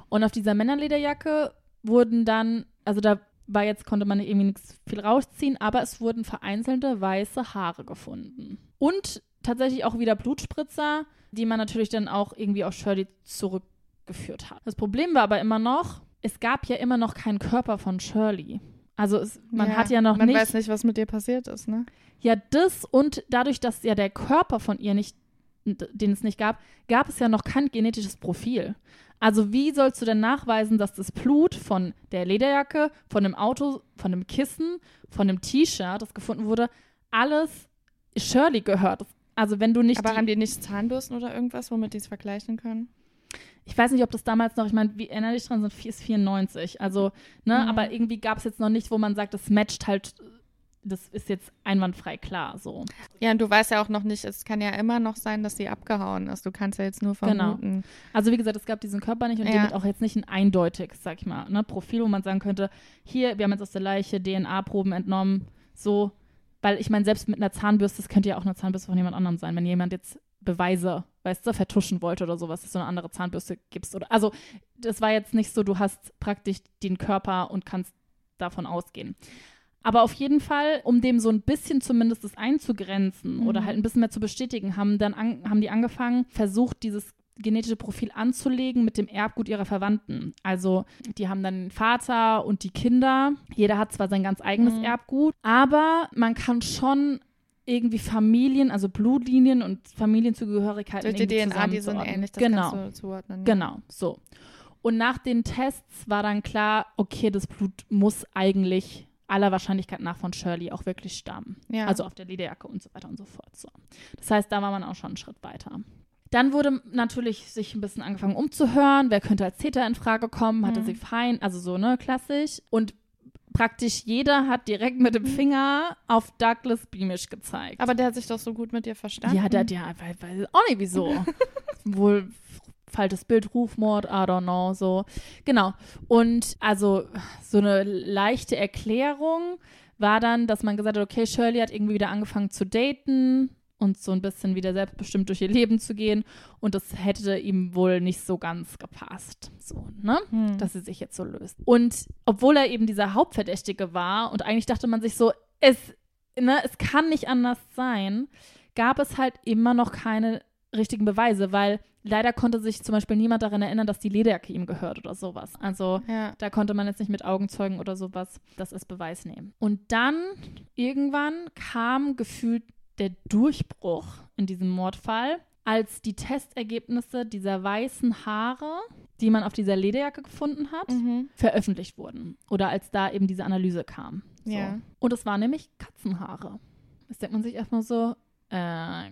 und auf dieser Männerlederjacke wurden dann, also da war jetzt, konnte man irgendwie nichts viel rausziehen, aber es wurden vereinzelte weiße Haare gefunden. Und tatsächlich auch wieder Blutspritzer, die man natürlich dann auch irgendwie auf Shirley zurückgeführt hat. Das Problem war aber immer noch, es gab ja immer noch keinen Körper von Shirley. Also es, man hat ja noch man nicht weiß nicht, was mit dir passiert ist, ne? ja, das und dadurch, dass ja der Körper von ihr nicht, den es nicht gab, gab es ja noch kein genetisches Profil. Also wie sollst du denn nachweisen, dass das Blut von der Lederjacke, von dem Auto, von dem Kissen, von dem T-Shirt, das gefunden wurde, alles Shirley gehört? Also wenn du nicht Aber die, haben die nicht Zahnbürsten oder irgendwas, womit die es vergleichen können? ich weiß nicht, ob das damals noch, ich meine, wie erinnere dich dran, sind ist 94, also, ne, Mhm. aber irgendwie gab es jetzt noch nicht, wo man sagt, das matcht halt, das ist jetzt einwandfrei klar, so. Ja, und du weißt ja auch noch nicht, es kann ja immer noch sein, dass sie abgehauen ist. Du kannst ja jetzt nur Genau. vermuten. Also wie gesagt, es gab diesen Körper nicht und Ja. damit auch jetzt nicht ein eindeutiges, sag ich mal, ne, Profil, wo man sagen könnte, hier, wir haben jetzt aus der Leiche DNA-Proben entnommen, so, weil ich meine, selbst mit einer Zahnbürste, das könnte ja auch eine Zahnbürste von jemand anderem sein, wenn jemand jetzt Beweise, weißt du, vertuschen wollte oder sowas, dass du eine andere Zahnbürste gibst oder, also das war jetzt nicht so, du hast praktisch den Körper und kannst davon ausgehen. Aber auf jeden Fall, um dem so ein bisschen zumindest das einzugrenzen Mhm. oder halt ein bisschen mehr zu bestätigen, haben dann an, haben die angefangen, versucht, dieses genetische Profil anzulegen mit dem Erbgut ihrer Verwandten. Also die haben dann den Vater und die Kinder. Jeder hat zwar sein ganz eigenes Mhm. Erbgut, aber man kann schon irgendwie Familien, also Blutlinien und Familienzugehörigkeiten Durch die DNA, die sind ähnlich, das genau. kannst du zuordnen. ja. Genau, so. Und nach den Tests war dann klar, okay, das Blut muss eigentlich aller Wahrscheinlichkeit nach von Shirley auch wirklich stammen. Ja. Also auf der Lederjacke und so weiter und so fort. So. Das heißt, da war man auch schon einen Schritt weiter. Dann wurde natürlich sich ein bisschen angefangen umzuhören, wer könnte als Täter in Frage kommen, hatte Mhm. sie fein, also so, ne, klassisch. Und praktisch jeder hat direkt mit dem Finger auf Douglas Beamish gezeigt. Aber der hat sich doch so gut mit dir verstanden. ja, der hat ja, weiß, weiß auch nicht wieso. Wohl falsches Bild, Rufmord, I don't know, so. Genau. Und also so eine leichte Erklärung war dann, dass man gesagt hat, okay, Shirley hat irgendwie wieder angefangen zu daten und so ein bisschen wieder selbstbestimmt durch ihr Leben zu gehen und das hätte ihm wohl nicht so ganz gepasst, so, ne? Hm. dass sie sich jetzt so löst. Und obwohl er eben dieser Hauptverdächtige war und eigentlich dachte man sich so, es, ne, es kann nicht anders sein, gab es halt immer noch keine richtigen Beweise, weil leider konnte sich zum Beispiel niemand daran erinnern, dass die Lederjacke ihm gehört oder sowas. Also ja. da konnte man jetzt nicht mit Augenzeugen oder sowas das als Beweis nehmen. Und dann irgendwann kam gefühlt der Durchbruch in diesem Mordfall, als die Testergebnisse dieser weißen Haare, die man auf dieser Lederjacke gefunden hat, Mhm. veröffentlicht wurden. Oder als da eben diese Analyse kam. So. Ja. Und es waren nämlich Katzenhaare. Jetzt denkt man sich erstmal so, äh,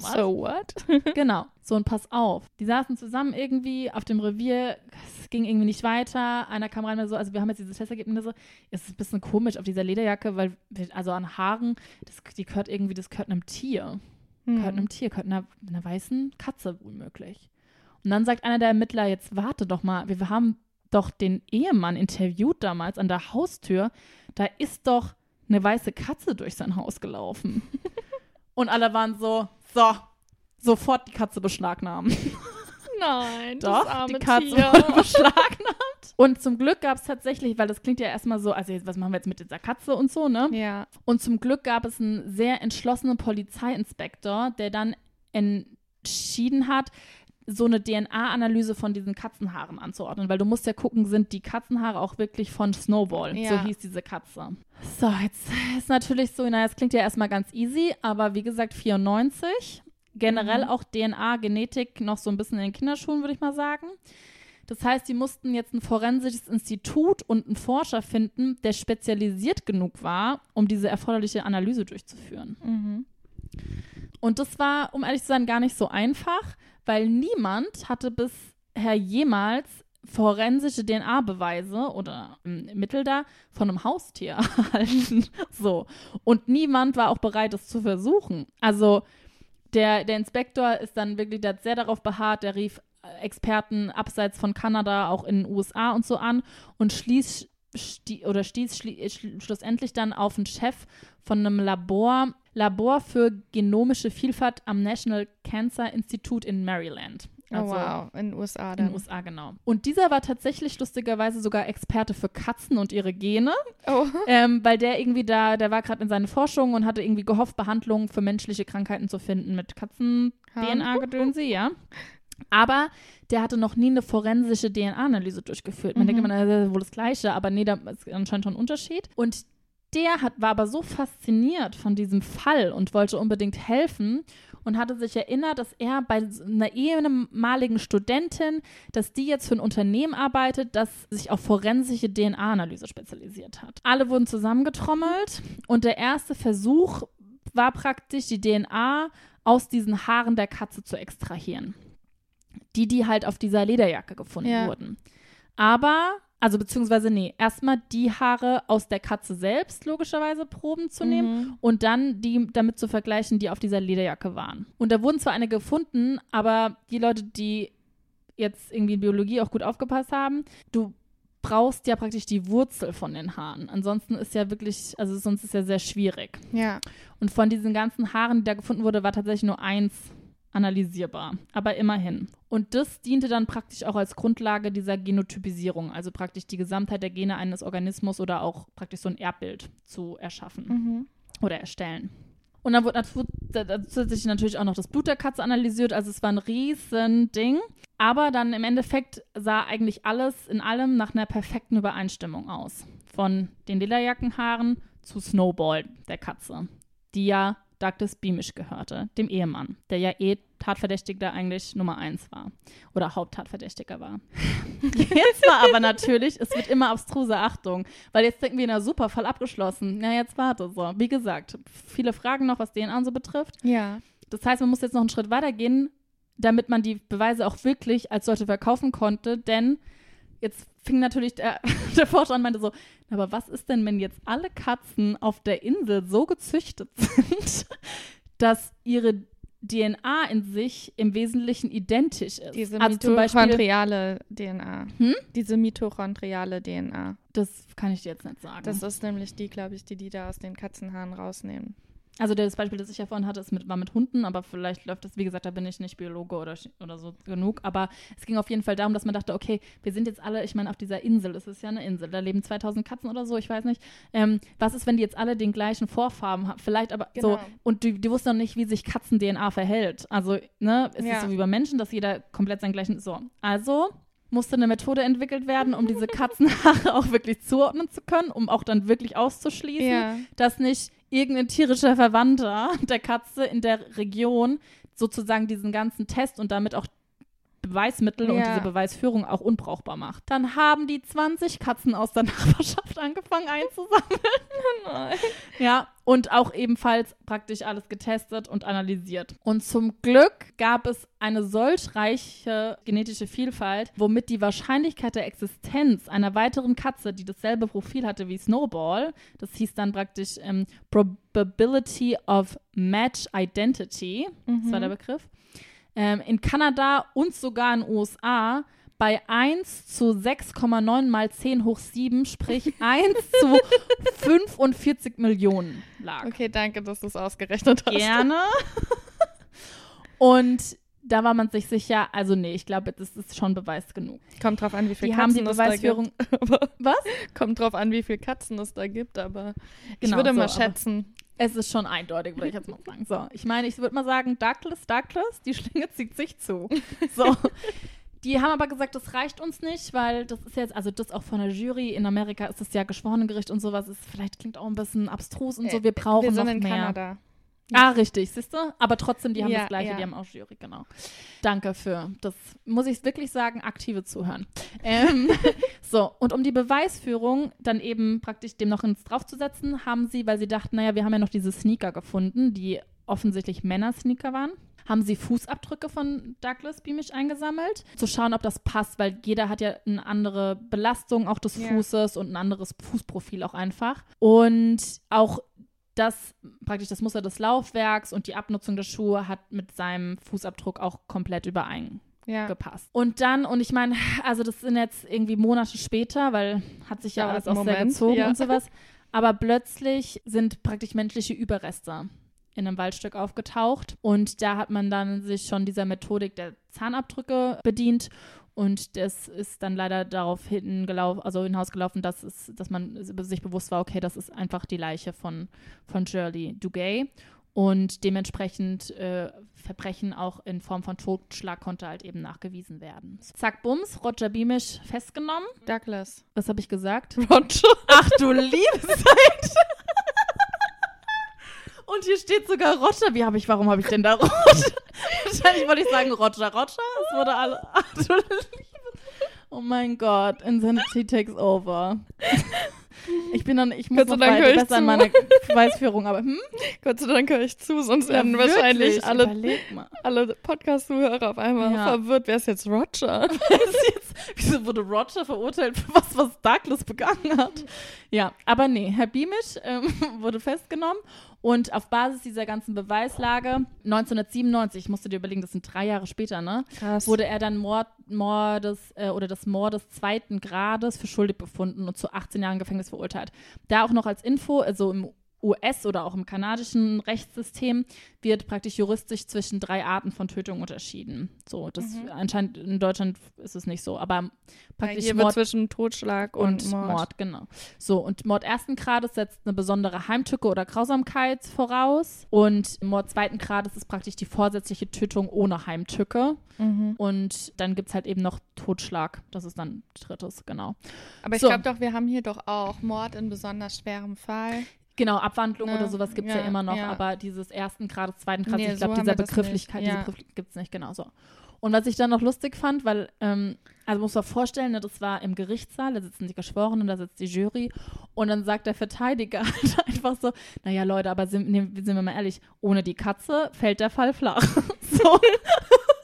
was? So what? Genau. So und pass auf. Die saßen zusammen irgendwie auf dem Revier. Es ging irgendwie nicht weiter. Einer kam rein und so, also wir haben jetzt diese Testergebnisse. Es ist ein bisschen komisch auf dieser Lederjacke, weil, wir, also an Haaren, das, die gehört irgendwie, das gehört einem Tier. Gehört Hm. einem Tier, gehört einer, einer weißen Katze womöglich. Und dann sagt einer der Ermittler, jetzt warte doch mal, wir, wir haben doch den Ehemann interviewt damals an der Haustür. Da ist doch eine weiße Katze durch sein Haus gelaufen. Und alle waren so, so, sofort die Katze beschlagnahmen. Nein, Doch, das arme die Katze Tier. wurde beschlagnahmt. Und zum Glück gab es tatsächlich, weil das klingt ja erstmal so, also jetzt, was machen wir jetzt mit dieser Katze und so, ne? Ja. Und zum Glück gab es einen sehr entschlossenen Polizeiinspektor, der dann entschieden hat, so eine DNA-Analyse von diesen Katzenhaaren anzuordnen, weil du musst ja gucken, sind die Katzenhaare auch wirklich von Snowball, Ja. so hieß diese Katze. So, jetzt ist natürlich so, naja, es klingt ja erstmal ganz easy, aber wie gesagt, 94, generell Mhm. auch DNA-Genetik noch so ein bisschen in den Kinderschuhen, würde ich mal sagen. Das heißt, die mussten jetzt ein forensisches Institut und einen Forscher finden, der spezialisiert genug war, um diese erforderliche Analyse durchzuführen. Mhm. Und das war, um ehrlich zu sein, gar nicht so einfach, weil niemand hatte bisher jemals forensische DNA-Beweise oder ähm, Mittel da von einem Haustier erhalten. so. Und niemand war auch bereit, es zu versuchen. Also der, der Inspektor ist dann wirklich, der sehr darauf beharrt, der rief äh, Experten abseits von Kanada, auch in den USA und so an und schließ, stie, oder stieß schli, schl, schlussendlich dann auf einen Chef von einem Labor, Labor für genomische Vielfalt am National Cancer Institute in Maryland. Oh, wow. In den USA In dann. den USA, genau. Und dieser war tatsächlich lustigerweise sogar Experte für Katzen und ihre Gene, Oh. ähm, weil der irgendwie da, der war gerade in seinen Forschungen und hatte irgendwie gehofft, Behandlungen für menschliche Krankheiten zu finden mit Katzen-DNA-Gedönse, ja. Aber der hatte noch nie eine forensische DNA-Analyse durchgeführt. Man Mhm. denkt immer, das ist wohl das Gleiche, aber nee, da ist anscheinend schon ein Unterschied. Und der hat, war aber so fasziniert von diesem Fall und wollte unbedingt helfen und hatte sich erinnert, dass er bei einer ehemaligen Studentin, dass die jetzt für ein Unternehmen arbeitet, das sich auf forensische DNA-Analyse spezialisiert hat. Alle wurden zusammengetrommelt und der erste Versuch war praktisch, die DNA aus diesen Haaren der Katze zu extrahieren. Die, die halt auf dieser Lederjacke gefunden Ja. wurden. Aber, also beziehungsweise, nee, erstmal die Haare aus der Katze selbst logischerweise Proben zu nehmen Mhm. und dann die damit zu vergleichen, die auf dieser Lederjacke waren. Und da wurden zwar einige gefunden, aber die Leute, die jetzt irgendwie in Biologie auch gut aufgepasst haben, du brauchst ja praktisch die Wurzel von den Haaren. Ansonsten ist ja wirklich, also sonst ist ja sehr schwierig. Ja. Und von diesen ganzen Haaren, die da gefunden wurde, war tatsächlich nur eins analysierbar. Aber immerhin. Und das diente dann praktisch auch als Grundlage dieser Genotypisierung, also praktisch die Gesamtheit der Gene eines Organismus oder auch praktisch so ein Erbbild zu erschaffen Mhm. oder erstellen. Und dann wurde zusätzlich natürlich auch noch das Blut der Katze analysiert. Also es war ein riesen Ding. Aber dann im Endeffekt sah eigentlich alles in allem nach einer perfekten Übereinstimmung aus. Von den Lederjackenhaaren zu Snowball, der Katze, die ja Douglas Beamish gehörte, dem Ehemann, der ja eh Tatverdächtiger eigentlich Nummer eins war oder Haupttatverdächtiger war. Jetzt war aber natürlich, es wird immer abstruse Achtung, weil jetzt denken wir, na super, Fall abgeschlossen. Na, jetzt warte so. Wie gesagt, viele Fragen noch, was DNA so betrifft. Ja. Das heißt, man muss jetzt noch einen Schritt weiter gehen, damit man die Beweise auch wirklich als solche verkaufen konnte, denn jetzt fing natürlich der, der Forscher an und meinte so, aber was ist denn, wenn jetzt alle Katzen auf der Insel so gezüchtet sind, dass ihre DNA in sich im Wesentlichen identisch ist? Diese also zum Beispiel, mitochondriale DNA. Hm? Diese mitochondriale DNA. das kann ich dir jetzt nicht sagen. Das ist nämlich die, glaube ich, die die da aus den Katzenhaaren rausnehmen. Also das Beispiel, das ich ja vorhin hatte, ist mit, war mit Hunden, aber vielleicht läuft das, wie gesagt, da bin ich nicht Biologe oder, oder so genug. Aber es ging auf jeden Fall darum, dass man dachte, okay, wir sind jetzt alle, ich meine, auf dieser Insel, das ist ja eine Insel, da leben 2000 Katzen oder so, ich weiß nicht. Ähm, was ist, wenn die jetzt alle den gleichen Vorfarben haben? Vielleicht aber so, Genau. und die, die wussten noch nicht, wie sich Katzen-DNA verhält. Also, ne, es Ja. ist so wie bei Menschen, dass jeder komplett seinen gleichen, so. Also musste eine Methode entwickelt werden, um diese Katzenhaare auch wirklich zuordnen zu können, um auch dann wirklich auszuschließen, Ja. dass nicht irgendein tierischer Verwandter der Katze in der Region sozusagen diesen ganzen Test und damit auch Beweismittel und Ja. diese Beweisführung auch unbrauchbar macht. Dann haben die 20 Katzen aus der Nachbarschaft angefangen einzusammeln. Ja, und auch ebenfalls praktisch alles getestet und analysiert. Und zum Glück gab es eine solch reiche genetische Vielfalt, womit die Wahrscheinlichkeit der Existenz einer weiteren Katze, die dasselbe Profil hatte wie Snowball, das hieß dann praktisch ähm, Probability of Match Identity, das war der Begriff, ähm, in Kanada und sogar in den USA bei 1 zu 6,9 mal 10 hoch 7, sprich 1 zu 45 Millionen lag. Okay, danke, dass du es ausgerechnet hast. Gerne. Und da war man sich sicher, also nee, ich glaube, das ist schon Beweis genug. Kommt drauf an, wie viel Die Katzen haben die es da Beweisführung. gibt. Was? Kommt drauf an, wie viel Katzen es da gibt, aber ich Genau, würde so, mal schätzen. Es ist schon eindeutig, würde ich jetzt mal sagen. So, ich meine, ich würde mal sagen, Douglas, Douglas, die Schlinge zieht sich zu. So. Die haben aber gesagt, das reicht uns nicht, weil das ist jetzt, also das auch von der Jury in Amerika ist das ja Geschworenengericht und sowas, ist vielleicht klingt auch ein bisschen abstrus und so, wir brauchen Äh, Wir sind noch in mehr. Kanada. Ah, richtig, siehst du? Aber trotzdem, die haben Ja, das Gleiche, ja. die haben auch Jury, genau. Danke für das, muss ich wirklich sagen, aktive Zuhören. Ähm, so, und um die Beweisführung dann eben praktisch dem noch ins draufzusetzen, haben sie, weil sie dachten, naja, wir haben ja noch diese Sneaker gefunden, die offensichtlich Männer-Sneaker waren, haben sie Fußabdrücke von Douglas Beamish eingesammelt, zu schauen, ob das passt, weil jeder hat ja eine andere Belastung auch des. Fußes und ein anderes Fußprofil auch einfach. Und auch das praktisch das Muster des Laufwerks und die Abnutzung der Schuhe hat mit seinem Fußabdruck auch komplett übereingepasst. Ja. Und dann, und ich meine, also das sind jetzt irgendwie Monate später, weil hat sich ja Dauert alles auch sehr Moment, gezogen ja. und sowas. Aber plötzlich sind praktisch menschliche Überreste in einem Waldstück aufgetaucht. Und da hat man dann sich schon dieser Methodik der Zahnabdrücke bedient. Und das ist dann leider darauf hingelaufen, also hinausgelaufen, dass, es, dass man sich bewusst war, okay, das ist einfach die Leiche von, von Shirley Dugay. Und dementsprechend äh, Verbrechen auch in Form von Totschlag konnte halt eben nachgewiesen werden. Zack, Bums, Roger Beamish festgenommen. Douglas. Was habe ich gesagt? Roger. Ach du liebe Zeit. Und hier steht sogar Roger. Wie habe ich, warum habe ich denn da Roger? Wahrscheinlich wollte ich sagen Roger, Roger. Wurde alle. Liebe. Oh mein Gott, Insanity takes over. Ich bin dann, ich muss Gott noch ich besser in zu. meiner Beweisführung, aber hm? Gott sei Dank höre ich zu, sonst Ja, werden wahrscheinlich alle, alle Podcast-Zuhörer auf einmal Ja. verwirrt. Wer ist jetzt Roger? Ist jetzt, wieso wurde Roger verurteilt für was, was Douglas begangen hat? Ja, aber nee, Herr Beamish ähm, wurde festgenommen und auf Basis dieser ganzen Beweislage 1997, ich musste dir überlegen, das sind drei Jahre später, ne? Krass. Wurde er dann Mord, Mordes äh, oder des Mordes zweiten Grades für schuldig befunden und zu 18 Jahren Gefängnis verurteilt. Da auch noch als Info, also im US- oder auch im kanadischen Rechtssystem wird praktisch juristisch zwischen drei Arten von Tötung unterschieden. So, das anscheinend in Deutschland ist es nicht so, aber Ja, praktisch hier wird Mord zwischen Totschlag und, und Mord. Mord. genau. So, und Mord ersten Grades setzt eine besondere Heimtücke oder Grausamkeit voraus. Und Mord zweiten Grades ist praktisch die vorsätzliche Tötung ohne Heimtücke. Mhm. Und dann gibt es halt eben noch Totschlag. Das ist dann drittes, genau. Aber ich So. glaube doch, wir haben hier doch auch Mord in besonders schwerem Fall. Genau, Abwandlung Ne, oder sowas gibt es ja, ja, immer noch, ja. aber dieses ersten Grades, zweiten Grades, Nee, ich glaube, so dieser Begrifflichkeit, ja. diese Begriff gibt es nicht, genau so. Und was ich dann noch lustig fand, weil, ähm, also muss man vorstellen, ne, das war im Gerichtssaal, da sitzen die Geschworenen, da sitzt die Jury und dann sagt der Verteidiger halt einfach so, naja Leute, aber sind, nee, sind wir mal ehrlich, ohne die Katze fällt der Fall flach. so.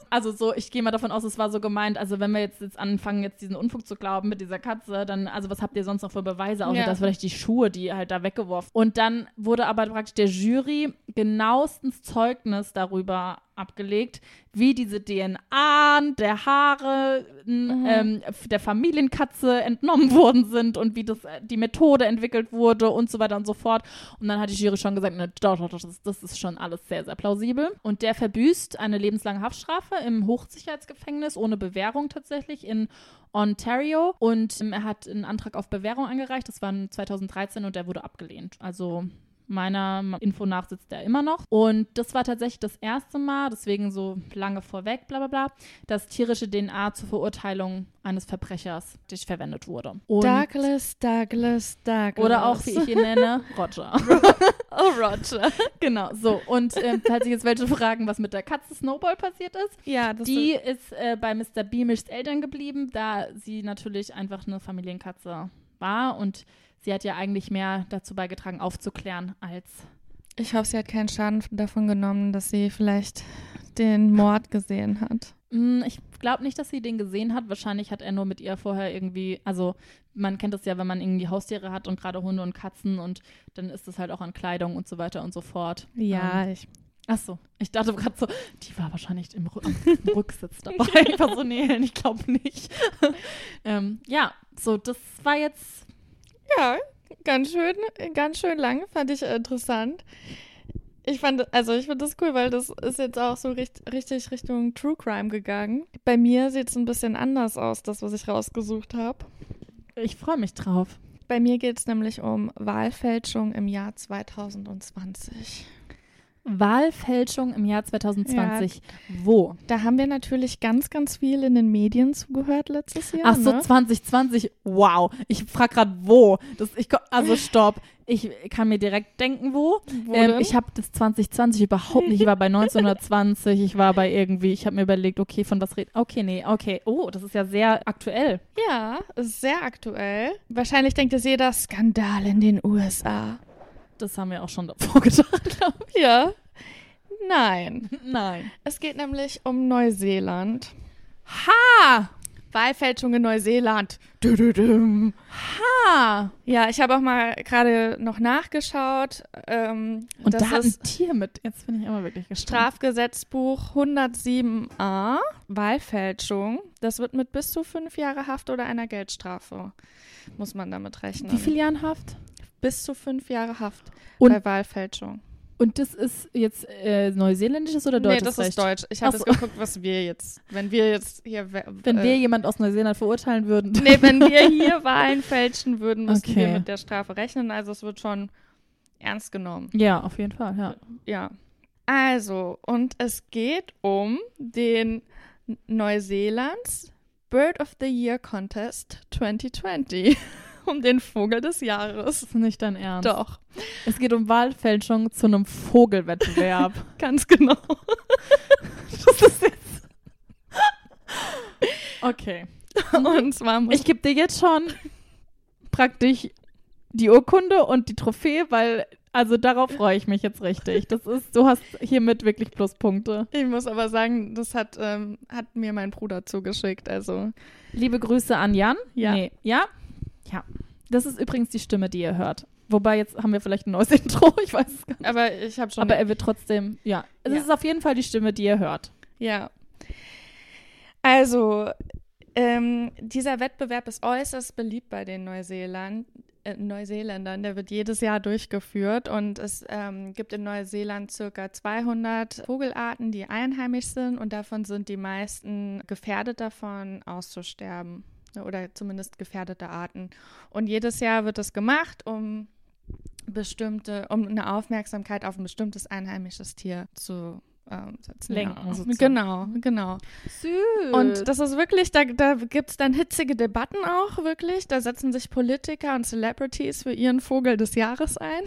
Also so, ich gehe mal davon aus, es war so gemeint, also wenn wir jetzt, jetzt anfangen, jetzt diesen Unfug zu glauben mit dieser Katze, dann, also was habt ihr sonst noch für Beweise, außer Ja. dass vielleicht die Schuhe, die halt da weggeworfen. Und dann wurde aber praktisch der Jury genauestens Zeugnis darüber abgelegt, wie diese DNA der Haare n- ähm, der Familienkatze entnommen worden sind und wie das, äh, die Methode entwickelt wurde und so weiter und so fort. Und dann hat die Jury schon gesagt, ne, doch, doch, doch, das, das ist schon alles sehr, sehr plausibel. Und der verbüßt eine lebenslange Haftstrafe im Hochsicherheitsgefängnis ohne Bewährung tatsächlich in Ontario. Und ähm, er hat einen Antrag auf Bewährung eingereicht. Das war in 2013 und der wurde abgelehnt. Also meiner Info nach sitzt er immer noch. Und das war tatsächlich das erste Mal, deswegen so lange vorweg, bla bla bla, dass tierische DNA zur Verurteilung eines Verbrechers dich verwendet wurde. Und Douglas, Douglas, Douglas. oder auch, wie ich ihn nenne, Roger. Oh, Roger. genau, so. Und ähm, falls sich jetzt welche fragen, was mit der Katze Snowball passiert ist, Ja, das die ist äh, bei Mr. Beamish Eltern geblieben, da sie natürlich einfach eine Familienkatze war und sie hat ja eigentlich mehr dazu beigetragen, aufzuklären, als Ich hoffe, sie hat keinen Schaden davon genommen, dass sie vielleicht den Mord gesehen hat. Mm, Ich glaube nicht, dass sie den gesehen hat. Wahrscheinlich hat er nur mit ihr vorher irgendwie, also man kennt das ja, wenn man irgendwie Haustiere hat und gerade Hunde und Katzen und dann ist das halt auch an Kleidung und so weiter und so fort. Ähm, ich. ach so, ich dachte gerade so, die war wahrscheinlich im, im Rücksitz dabei. Ich war so, nee, ich glaube nicht. ähm, ja, so, das war jetzt, Ja, ganz schön, ganz schön lang, fand ich interessant. Ich fand, also ich finde das cool, weil das ist jetzt auch so richt, richtig Richtung True Crime gegangen. Bei mir sieht es ein bisschen anders aus, das, was ich rausgesucht habe. ich freue mich drauf. Bei mir geht es nämlich um Wahlfälschung im Jahr 2020. Wahlfälschung im Jahr 2020. Wo? Da haben wir natürlich ganz, ganz viel in den Medien zugehört letztes Jahr. Ach so, ne? 2020. Wow. Ich frage gerade, wo. Das, ich, also, stopp. Ich kann mir direkt denken, wo. Wo Ähm, ich habe das 2020 überhaupt nicht. Ich war bei 1920. Ich war bei irgendwie, ich habe mir überlegt, okay, von was redet. Okay, nee, okay. Oh, das ist ja sehr aktuell. Ja, ist sehr aktuell. Wahrscheinlich denkt es jeder Skandal in den USA. Das haben wir auch schon davor gedacht, glaube Ja. Nein. ich. Nein. Es geht nämlich um Neuseeland. Ha! Wahlfälschung in Neuseeland. Dü-dü-düm. Ha! Ja, ich habe auch mal gerade noch nachgeschaut. Ähm, Und das da hat ein Tier mit. Jetzt bin ich immer wirklich gespannt. Strafgesetzbuch 107a, Wahlfälschung. Das wird mit bis zu fünf Jahre Haft oder einer Geldstrafe, muss man damit rechnen. Wie viele Jahren Haft? Bis zu fünf Jahre Haft Und- bei Wahlfälschung. Und das ist jetzt äh, neuseeländisches oder deutsches nee, das Recht? ist deutsch. Ich habe Ach jetzt so. geguckt, was wir jetzt, wenn wir jetzt hier, we- Wenn äh, wir jemand aus Neuseeland verurteilen würden. nee, wenn wir hier Wahlen fälschen würden, müssten wir Okay. mit der Strafe rechnen. Also es wird schon ernst genommen. Ja, auf jeden Fall, ja. Ja. Also, und es geht um den Neuseelands Bird of the Year Contest 2020. um den Vogel des Jahres. Das ist nicht dein Ernst. Doch, Es geht um Wahlfälschung zu einem Vogelwettbewerb. ganz genau. das ist jetzt. Okay. Und zwar muss Ich gebe dir jetzt schon praktisch die Urkunde und die Trophäe, weil, also darauf freue ich mich jetzt richtig. Das ist, du hast hiermit wirklich Pluspunkte. Ich muss aber sagen, das hat, ähm, hat mir mein Bruder zugeschickt. Also, Liebe Grüße an Jan. Ja. Nee. Ja? Ja. Das ist übrigens die Stimme, die ihr hört. Wobei, jetzt haben wir vielleicht ein neues Intro, ich weiß es gar nicht. aber ich habe schon. Aber er wird trotzdem, ja. Es Ja. ist auf jeden Fall die Stimme, die ihr hört. ja. Also, ähm, dieser Wettbewerb ist äußerst beliebt bei den Neuseeland, äh, Neuseeländern. Der wird jedes Jahr durchgeführt und es ähm, gibt in Neuseeland circa 200 Vogelarten, die einheimisch sind und davon sind die meisten gefährdet davon auszusterben oder zumindest gefährdete Arten. Und jedes Jahr wird das gemacht, um bestimmte, um eine Aufmerksamkeit auf ein bestimmtes einheimisches Tier zu ähm, setzen. Lenken ja. sozusagen. Genau, genau. Süß. Und das ist wirklich, da, da gibt es dann hitzige Debatten auch wirklich. Da setzen sich Politiker und Celebrities für ihren Vogel des Jahres ein.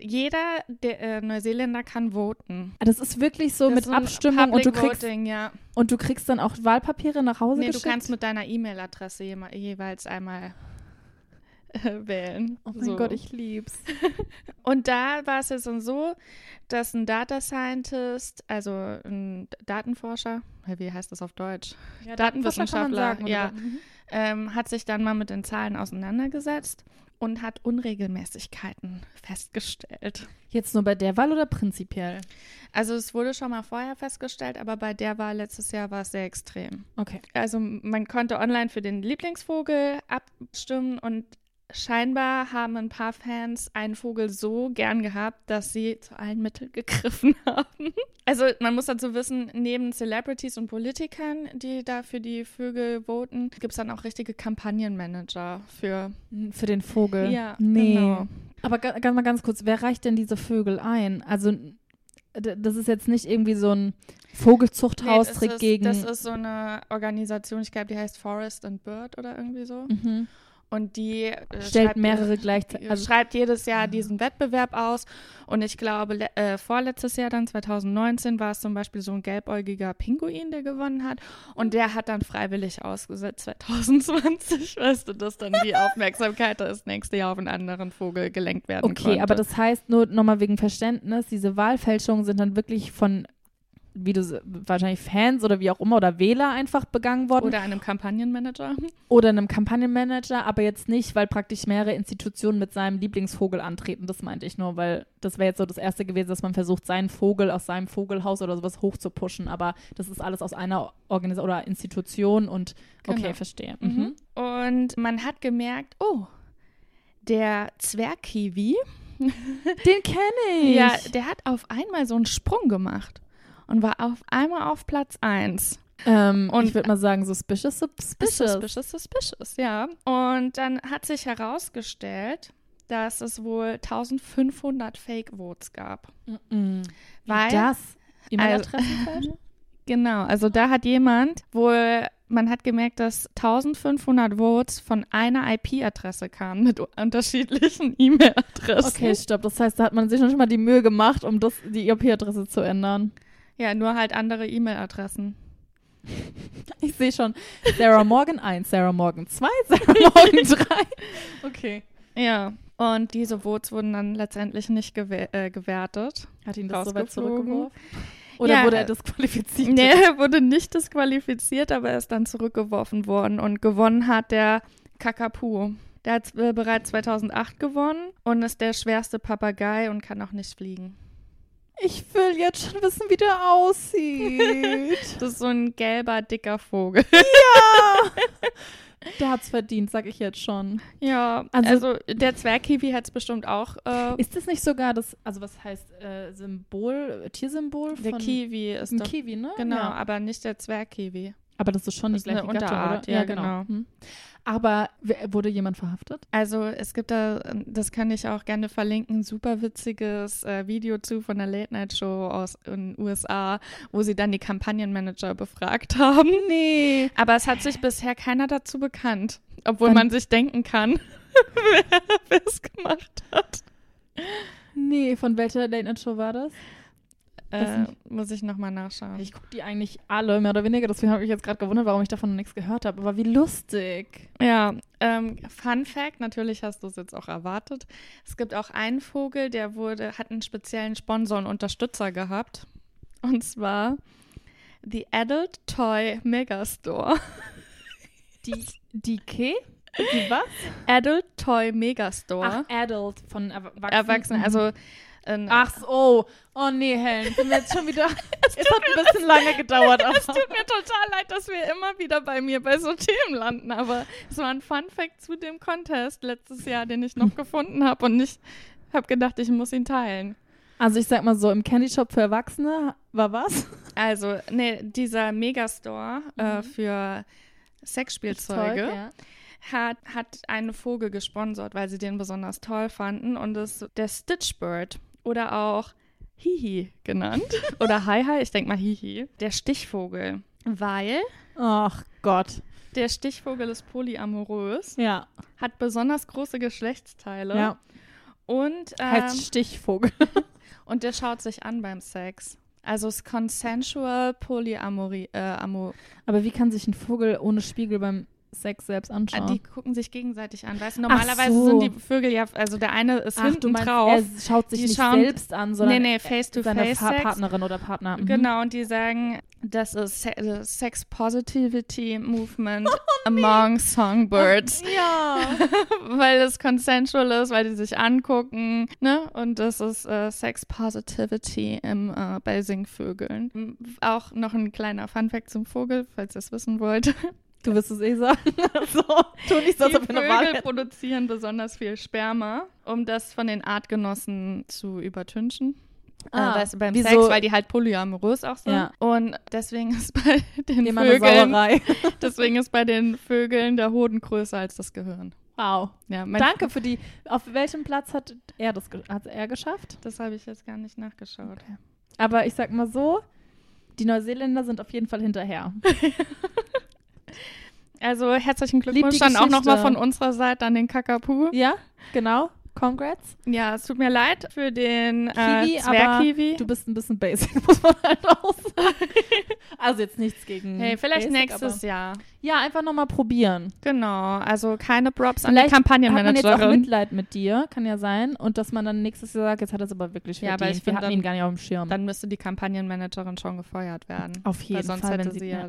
Jeder der, äh, Neuseeländer kann voten. das ist wirklich so Das mit Abstimmung und du kriegst Voting, ja. und du kriegst dann auch Wahlpapiere nach Hause Nee, du geschickt. kannst mit deiner E-Mail-Adresse jema- jeweils einmal äh, wählen. oh mein So. Gott, ich lieb's. Und da war es jetzt dann so, dass ein Data Scientist, also ein Datenforscher, wie heißt das auf Deutsch? Ja, Datenwissenschaftler, oder? ja. Mhm. ähm, hat sich dann mal mit den Zahlen auseinandergesetzt und hat Unregelmäßigkeiten festgestellt. Jetzt nur bei der Wahl oder prinzipiell? Also es wurde schon mal vorher festgestellt, aber bei der Wahl letztes Jahr war es sehr extrem. Okay. Also man konnte online für den Lieblingsvogel abstimmen und scheinbar haben ein paar Fans einen Vogel so gern gehabt, dass sie zu allen Mitteln gegriffen haben. Also man muss dazu wissen, neben Celebrities und Politikern, die da für die Vögel voten, gibt es dann auch richtige Kampagnenmanager für Für den Vogel? Ja, nee. genau. Aber ga- ganz mal ganz kurz, wer reicht denn diese Vögel ein? Also das ist jetzt nicht irgendwie so ein Vogelzuchthaustrick ist, gegen... Das ist so eine Organisation, ich glaube, die heißt Forest and Bird oder irgendwie so. mhm. Und die äh, Stellt schreibt- mehrere gleichzeitig. also schreibt jedes Jahr diesen Wettbewerb aus. Und ich glaube, äh, vorletztes Jahr dann, 2019, war es zum Beispiel so ein gelbäugiger Pinguin, der gewonnen hat. Und der hat dann freiwillig ausgesetzt 2020. Weißt du, dass dann die Aufmerksamkeit das nächste Jahr auf einen anderen Vogel gelenkt werden Okay, konnte. aber das heißt nur nochmal wegen Verständnis, diese Wahlfälschungen sind dann wirklich von, wie du wahrscheinlich Fans oder wie auch immer oder Wähler einfach begangen worden Oder einem Kampagnenmanager. oder einem Kampagnenmanager, aber jetzt nicht, weil praktisch mehrere Institutionen mit seinem Lieblingsvogel antreten. Das meinte ich nur, weil das wäre jetzt so das erste gewesen, dass man versucht, seinen Vogel aus seinem Vogelhaus oder sowas hochzupushen. Aber das ist alles aus einer Organisation oder Institution und okay, Genau. verstehe. Mhm. Mhm. Und man hat gemerkt, oh, der Zwergkiwi, Den kenne ich. ja, der hat auf einmal so einen Sprung gemacht und war auf einmal auf Platz 1. ähm, und ich würde mal sagen, suspicious, suspicious. Suspicious, suspicious, ja. Und dann hat sich herausgestellt, dass es wohl 1500 Fake Votes gab. Mhm. Weil, das? E-Mail-Adressen genau, also da hat jemand wohl, man hat gemerkt, dass 1500 Votes von einer IP-Adresse kamen mit unterschiedlichen E-Mail-Adressen. Okay, stopp. Das heißt, da hat man sich schon mal die Mühe gemacht, um das, die IP-Adresse zu ändern. Ja, nur halt andere E-Mail-Adressen. Ich sehe schon. Sarah Morgan 1, Sarah Morgan 2, Sarah Morgan 3. Okay. Ja. Und diese Votes wurden dann letztendlich nicht gewer äh, gewertet. Hat ihn das so weit zurückgeworfen? Oder Ja, wurde er disqualifiziert? Nee, er wurde nicht disqualifiziert, aber er ist dann zurückgeworfen worden und gewonnen hat der Kakapu. Der hat äh, bereits 2008 gewonnen und ist der schwerste Papagei und kann auch nicht fliegen. Ich will jetzt schon wissen, wie der aussieht. Das ist so ein gelber, dicker Vogel. ja. Der hat's verdient, sag ich jetzt schon. Ja, Also- also, der Zwergkiwi hat es bestimmt auch. Äh, Ist das nicht sogar das, also was heißt äh, Symbol, Tiersymbol der von Kiwi ist ein Kiwi, ne? Genau, Ja. aber nicht der Zwergkiwi. Aber das ist schon Das die ist eine gleiche Gattung, Unterart, oder? ja, genau. Hm. Aber wurde jemand verhaftet? Also es gibt da, das kann ich auch gerne verlinken, ein super witziges äh, Video zu von der Late Night Show aus den USA, wo sie dann die Kampagnenmanager befragt haben. Nee. Aber es hat sich bisher keiner dazu bekannt, obwohl Dann- man sich denken kann, wer es gemacht hat. Nee, von welcher Late Night Show war das? Äh, muss ich nochmal nachschauen. Ich gucke die eigentlich alle, mehr oder weniger. Deswegen habe ich jetzt gerade gewundert, warum ich davon noch nichts gehört habe. Aber wie lustig. Ja, ähm, Fun Fact, natürlich hast du es jetzt auch erwartet. Es gibt auch einen Vogel, der wurde, hat einen speziellen Sponsor und Unterstützer gehabt. Und zwar The Adult Toy Megastore. Die, die K? Die was? Adult Toy Megastore. Ach, Adult von Erwachsenen. Erwachsene, also ähm, Ach so, oh. Nee, Helen. Sind wir jetzt schon wieder. es hat ein bisschen lange gedauert. Es tut mir total leid, dass wir immer wieder bei mir bei so Themen landen, aber es war ein Fun Fact zu dem Contest letztes Jahr, den ich noch gefunden habe und ich habe gedacht, ich muss ihn teilen. Also ich sag mal so, im Candy Shop für Erwachsene war was? Also, nee, dieser Megastore äh, Mhm. für Sexspielzeuge ja. hat, hat einen Vogel gesponsert, weil sie den besonders toll fanden und das ist der Stitchbird oder auch Hihi genannt. Oder Hi Hi, ich denke mal Hihi. Der Stichvogel. Weil Ach Gott. der Stichvogel ist polyamorös, Ja. hat besonders große Geschlechtsteile ja. und, ähm, Heißt Stichvogel. und der schaut sich an beim Sex. Also es ist consensual Polyamorie. Äh, Aber wie kann sich ein Vogel ohne Spiegel beim Sex selbst anschauen? Die gucken sich gegenseitig an. Weißt du, normalerweise so. sind die Vögel ja, also der eine ist Ach, hinten meinst, drauf. er schaut sich nicht schauen- selbst an, sondern nee, nee, face-to-face seine Fa Sex. Partnerin oder Partner. Mhm. Genau, und die sagen, das ist Se äh, Sex Positivity Movement Oh, among Songbirds. Ja. weil es consensual ist, weil die sich angucken, ne? Und das ist äh, Sex Positivity im, äh, bei Singvögeln. Auch noch ein kleiner Funfact zum Vogel, falls ihr es wissen wollt. Du wirst es eh sagen. so, tu nicht so, als Die ob wir Wahl Vögel produzieren besonders viel Sperma, um das von den Artgenossen zu übertünchen. Ah, äh, weißt du, beim wieso- Sex, weil die halt polyamorös auch sind. Ja. Und deswegen ist bei den Immer Vögeln, deswegen ist bei den Vögeln der Hoden größer als das Gehirn. Wow. Ja, Danke für die. Auf welchem Platz hat er das hat er geschafft? Das habe ich jetzt gar nicht nachgeschaut. Aber ich sag mal so, die Neuseeländer sind auf jeden Fall hinterher. Also herzlichen Glückwunsch dann auch nochmal von unserer Seite an den Kakapu. Ja, genau. Congrats. Ja, es tut mir leid für den äh, Kiwi, aber Zwergkiwi. Du bist ein bisschen basic, muss man halt auch sagen. Also jetzt nichts gegen. Hey, vielleicht basic, nächstes Jahr. Ja, einfach nochmal probieren. Genau, also keine Props an die Vielleicht Hat man jetzt auch Kampagnenmanagerin. Mitleid mit dir, kann ja sein. Und dass man dann nächstes Jahr sagt, jetzt hat er es aber wirklich Ja, verdient. aber ich Wir hatten dann- ihn gar nicht auf dem Schirm. Dann müsste die Kampagnenmanagerin schon gefeuert werden. auf jeden Weil sonst Fall, hätte wenn sie, sie, ja.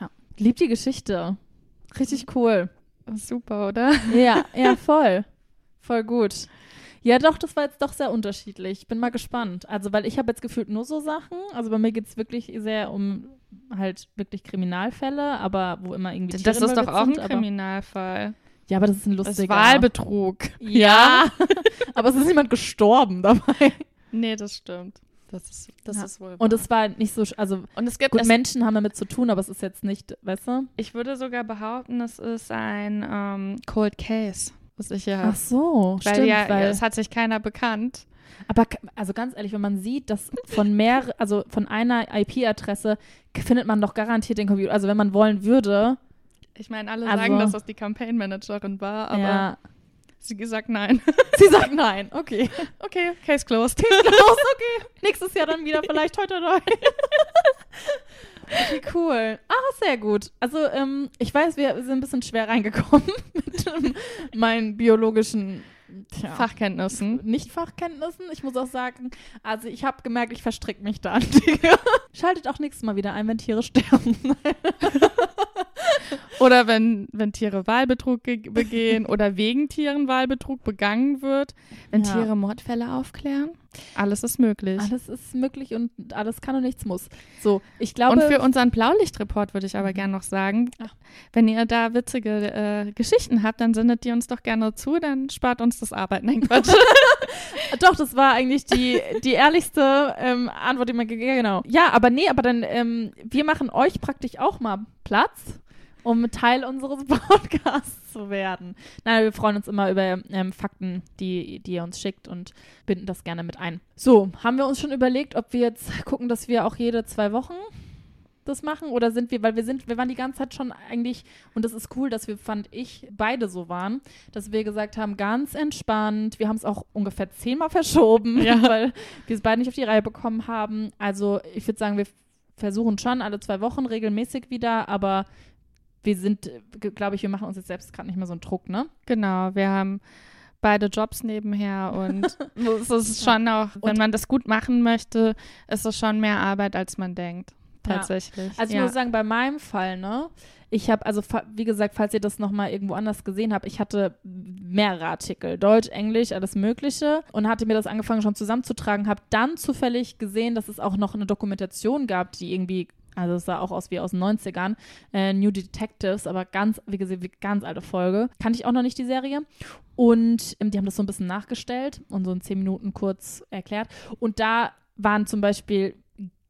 ja. Liebt die Geschichte. Richtig cool. Super, oder? Ja, ja, voll. Voll gut. Ja, doch, das war jetzt doch sehr unterschiedlich. Ich bin mal gespannt. Also, weil ich habe jetzt gefühlt nur so Sachen. Also bei mir geht es wirklich sehr um halt wirklich Kriminalfälle, aber wo immer irgendwie Tiere Das ist doch auch ein sind, aber, Kriminalfall. Ja, aber das ist ein Das lustiger. ist Wahlbetrug. Ja, aber es ist niemand gestorben dabei. Nee, das stimmt. Das ist, das Ja. ist wohl Und wahr. es war nicht so, also Und es gibt gut, es, Menschen haben damit zu tun, aber es ist jetzt nicht, weißt du? ich würde sogar behaupten, es ist ein ähm, Cold Case, was ich ja Ach so, weil stimmt, ja, weil, es hat sich keiner bekannt. aber also ganz ehrlich, wenn man sieht, dass von mehr, also von einer IP-Adresse findet man doch garantiert den Computer, also wenn man wollen würde, Ich meine, alle Also- sagen, dass das die Campaign Managerin war, aber ja. Sie gesagt nein. Sie sagt nein, okay. okay, Case closed. Los, okay. Nächstes Jahr dann wieder, vielleicht heute neu. Wie cool. Ah, sehr gut. Also, ähm, ich weiß, wir sind ein bisschen schwer reingekommen mit ähm, meinen biologischen tja, Fachkenntnissen. Nicht-Fachkenntnissen. Ich muss auch sagen, also ich habe gemerkt, ich verstricke mich da an Dinge. Schaltet auch nächstes Mal wieder ein, wenn Tiere sterben. Oder wenn, wenn Tiere Wahlbetrug ge- begehen oder wegen Tieren Wahlbetrug begangen wird. Wenn Ja. Tiere Mordfälle aufklären. Alles ist möglich. Alles ist möglich und alles kann und nichts muss. So, ich glaube. Und für unseren Blaulichtreport würde ich aber gerne noch sagen, Ach. wenn ihr da witzige äh, Geschichten habt, dann sendet die uns doch gerne zu, dann spart uns das Arbeiten. Nein, Quatsch. Doch, das war eigentlich die, die ehrlichste ähm, Antwort, die man gegeben Genau. Ja, aber nee, aber dann, ähm, wir machen euch praktisch auch mal Platz, um Teil unseres Podcasts zu werden. Nein, wir freuen uns immer über ähm, Fakten, die, die ihr uns schickt und binden das gerne mit ein. So, haben wir uns schon überlegt, ob wir jetzt gucken, dass wir auch jede zwei Wochen das machen oder sind wir, weil wir sind, wir waren die ganze Zeit schon eigentlich, und das ist cool, dass wir, fand ich, beide so waren, dass wir gesagt haben, ganz entspannt, wir haben es auch ungefähr zehnmal verschoben, Ja. weil wir es beide nicht auf die Reihe bekommen haben. Also ich würde sagen, wir versuchen schon alle zwei Wochen regelmäßig wieder, aber wir sind, glaube ich, wir machen uns jetzt selbst gerade nicht mehr so einen Druck, ne? genau, wir haben beide Jobs nebenher und es ist schon auch, wenn Und- man das gut machen möchte, ist es schon mehr Arbeit, als man denkt. Ja. Tatsächlich. Also ich ja. muss sagen, bei meinem Fall, ne, ich habe, also wie gesagt, falls ihr das nochmal irgendwo anders gesehen habt, ich hatte mehrere Artikel, Deutsch, Englisch, alles Mögliche und hatte mir das angefangen schon zusammenzutragen, habe dann zufällig gesehen, dass es auch noch eine Dokumentation gab, die irgendwie, also es sah auch aus wie aus den 90ern, äh, New Detectives, aber ganz, wie gesagt, wie ganz alte Folge. Kannte ich auch noch nicht die Serie. Und ähm, die haben das so ein bisschen nachgestellt und so in zehn Minuten kurz erklärt. Und da waren zum Beispiel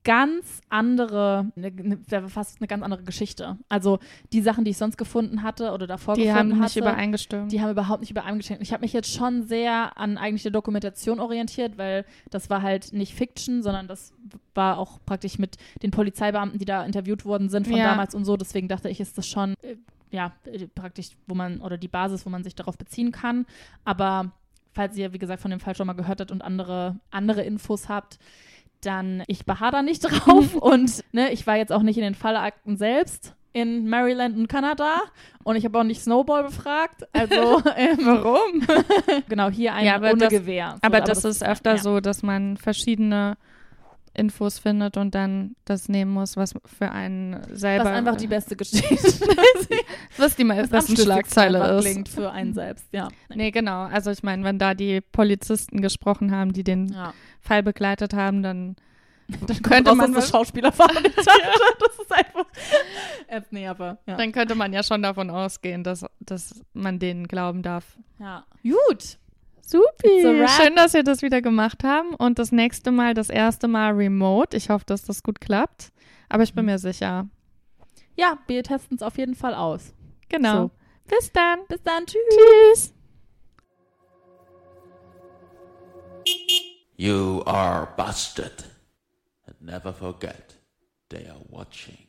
ganz andere, eine, eine, fast eine ganz andere Geschichte. Also die Sachen, die ich sonst gefunden hatte oder davor Die gefunden haben hatte, nicht übereingestimmt. die haben überhaupt nicht übereingestimmt. Ich habe mich jetzt schon sehr an eigentlich der Dokumentation orientiert, weil das war halt nicht Fiction, sondern das war auch praktisch mit den Polizeibeamten, die da interviewt worden sind von Ja. damals und so. Deswegen dachte ich, ist das schon äh, ja äh, praktisch, wo man oder die Basis, wo man sich darauf beziehen kann. Aber falls ihr, wie gesagt, von dem Fall schon mal gehört habt und andere, andere Infos habt, dann ich beharre da nicht drauf. und ne, ich war jetzt auch nicht in den Fallakten selbst in Maryland und Kanada und ich habe auch nicht Snowball befragt. Also ähm, Warum? genau, hier ein Ja, aber ohne das- Gewehr. So, Aber das ist öfter ja. so, dass man verschiedene Infos findet und dann das nehmen muss, was für einen selber. Was einfach die beste Geschichte was die was besten schlüssigsten Schlagzeile ist. klingt für einen selbst. Ja. Nee, genau. Also ich meine, wenn da die Polizisten gesprochen haben, die den ja. Fall begleitet haben, dann Dann könnte man das Schauspieler dachte, das ist einfach. Äh, nee, aber ja. dann könnte man ja schon davon ausgehen, dass, dass man denen glauben darf. ja. Gut. Supi. wrap. Schön, dass wir das wieder gemacht haben. Und das nächste Mal, das erste Mal remote. Ich hoffe, dass das gut klappt. Aber ich bin Mhm. mir sicher. Ja, wir testen es auf jeden Fall aus. Genau. So. Bis dann. Bis dann. Tschüss. Tschüss. You are busted. And never forget, they are watching.